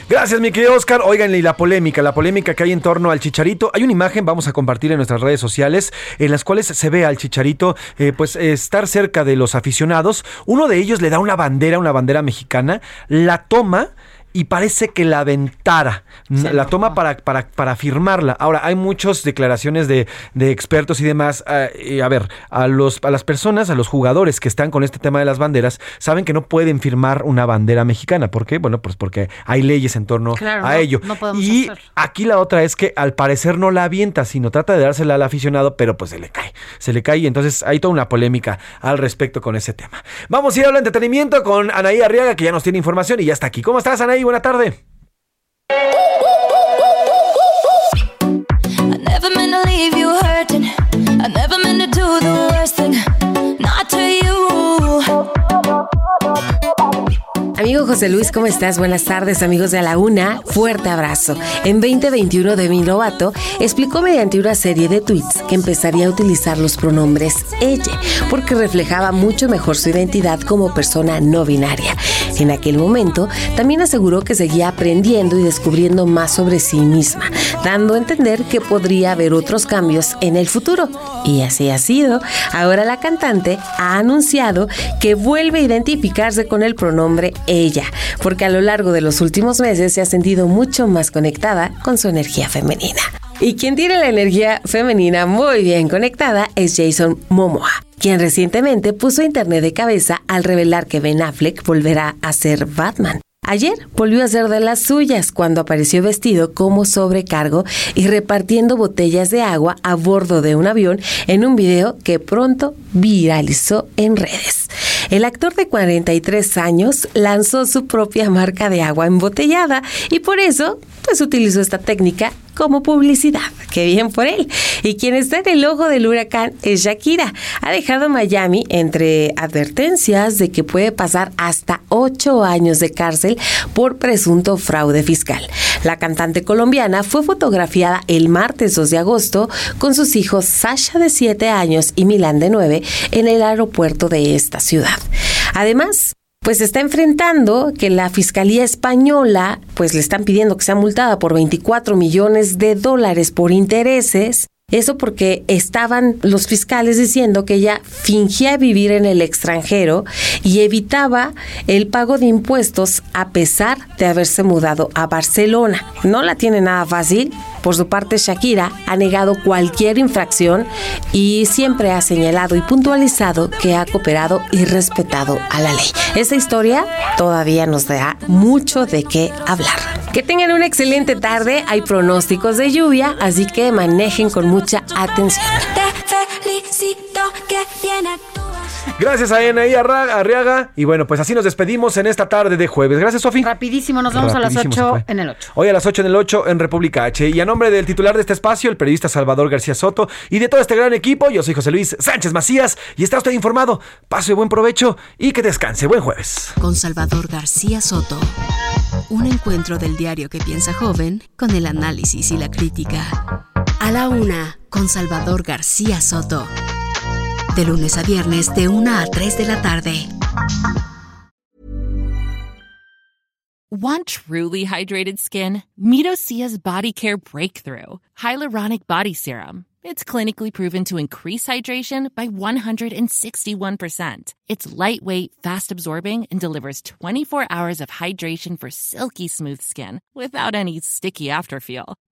Gracias, mi querido Oscar. Oigan, y la polémica, la polémica que hay en torno al chicharito. Hay una imagen, vamos a compartir en nuestras redes sociales, en las cuales se ve al chicharito, eh, pues, estar cerca de los aficionados. Uno de ellos le da una bandera, una bandera mexicana, la toma y parece que la aventara. la toma para, para, para firmarla. Ahora, hay muchas declaraciones de, de expertos y demás. ah, a ver, a, los, a las personas, a los jugadores que están con este tema de las banderas, saben que no pueden firmar una bandera mexicana. ¿Por qué? Bueno, pues porque hay leyes en torno Claro, a no- ello. no podemos y hacer. aquí la otra es que al parecer no la avienta, sino trata de dársela al aficionado, pero pues se le cae. Se le cae y entonces hay toda una polémica al respecto con ese tema. Vamos a ir a hablar de entretenimiento con Anaí Arriaga, que ya nos tiene información y ya está aquí. ¿Cómo estás, Anaí? buena tarde. Amigo José Luis, ¿cómo estás? Buenas tardes, amigos de a la una. Fuerte abrazo. En 2021, Demi Lovato explicó mediante una serie de tweets que empezaría a utilizar los pronombres ella, porque reflejaba mucho mejor su identidad como persona no binaria. En aquel momento, también aseguró que seguía aprendiendo y descubriendo más sobre sí misma, dando a entender que podría haber otros cambios en el futuro. Y así ha sido. Ahora la cantante ha anunciado que vuelve a identificarse con el pronombre ella, porque a lo largo de los últimos meses se ha sentido mucho más conectada con su energía femenina. Y quien tiene la energía femenina muy bien conectada es Jason Momoa, quien recientemente puso internet de cabeza al revelar que Ben Affleck volverá a ser Batman. Ayer volvió a ser de las suyas cuando apareció vestido como sobrecargo y repartiendo botellas de agua a bordo de un avión en un video que pronto viralizó en redes. El actor de 43 años lanzó su propia marca de agua embotellada y por eso pues utilizó esta técnica como publicidad. Qué bien por él. Y quien está en el ojo del huracán es Shakira. Ha dejado Miami entre advertencias de que puede pasar hasta ocho años de cárcel por presunto fraude fiscal. La cantante colombiana fue fotografiada el martes 2 de agosto con sus hijos Sasha de 7 años y Milán de 9 en el aeropuerto de esta ciudad. Además, pues está enfrentando que la Fiscalía Española pues le están pidiendo que sea multada por 24 millones de dólares por intereses. Eso porque estaban los fiscales diciendo que ella fingía vivir en el extranjero y evitaba el pago de impuestos a pesar de haberse mudado a Barcelona. No la tiene nada fácil. Por su parte, Shakira ha negado cualquier infracción y siempre ha señalado y puntualizado que ha cooperado y respetado a la ley. Esta historia todavía nos da mucho de qué hablar. Que tengan una excelente tarde. Hay pronósticos de lluvia, así que manejen con mucha atención. Gracias a Anaí Arriaga. Y bueno, pues así nos despedimos en esta tarde de jueves. Gracias, Sofi. Rapidísimo, nos vamos a las Rapidísimo se 8 fue. en el 8. Hoy a las 8 en el 8 en República H. Y a nombre del titular de este espacio, el periodista Salvador García Soto, y de todo este gran equipo, yo soy José Luis Sánchez Macías. Y está usted informado. Pase buen provecho y que descanse. Buen jueves. Con Salvador García Soto. Un encuentro del diario que piensa joven con el análisis y la crítica. A la una, con Salvador García Soto. De lunes a viernes, de 1 a 3 de la tarde. Want truly hydrated skin? Medocia's Body Care Breakthrough Hyaluronic Body Serum. It's clinically proven to increase hydration by 161%. It's lightweight, fast absorbing, and delivers 24 hours of hydration for silky smooth skin without any sticky afterfeel.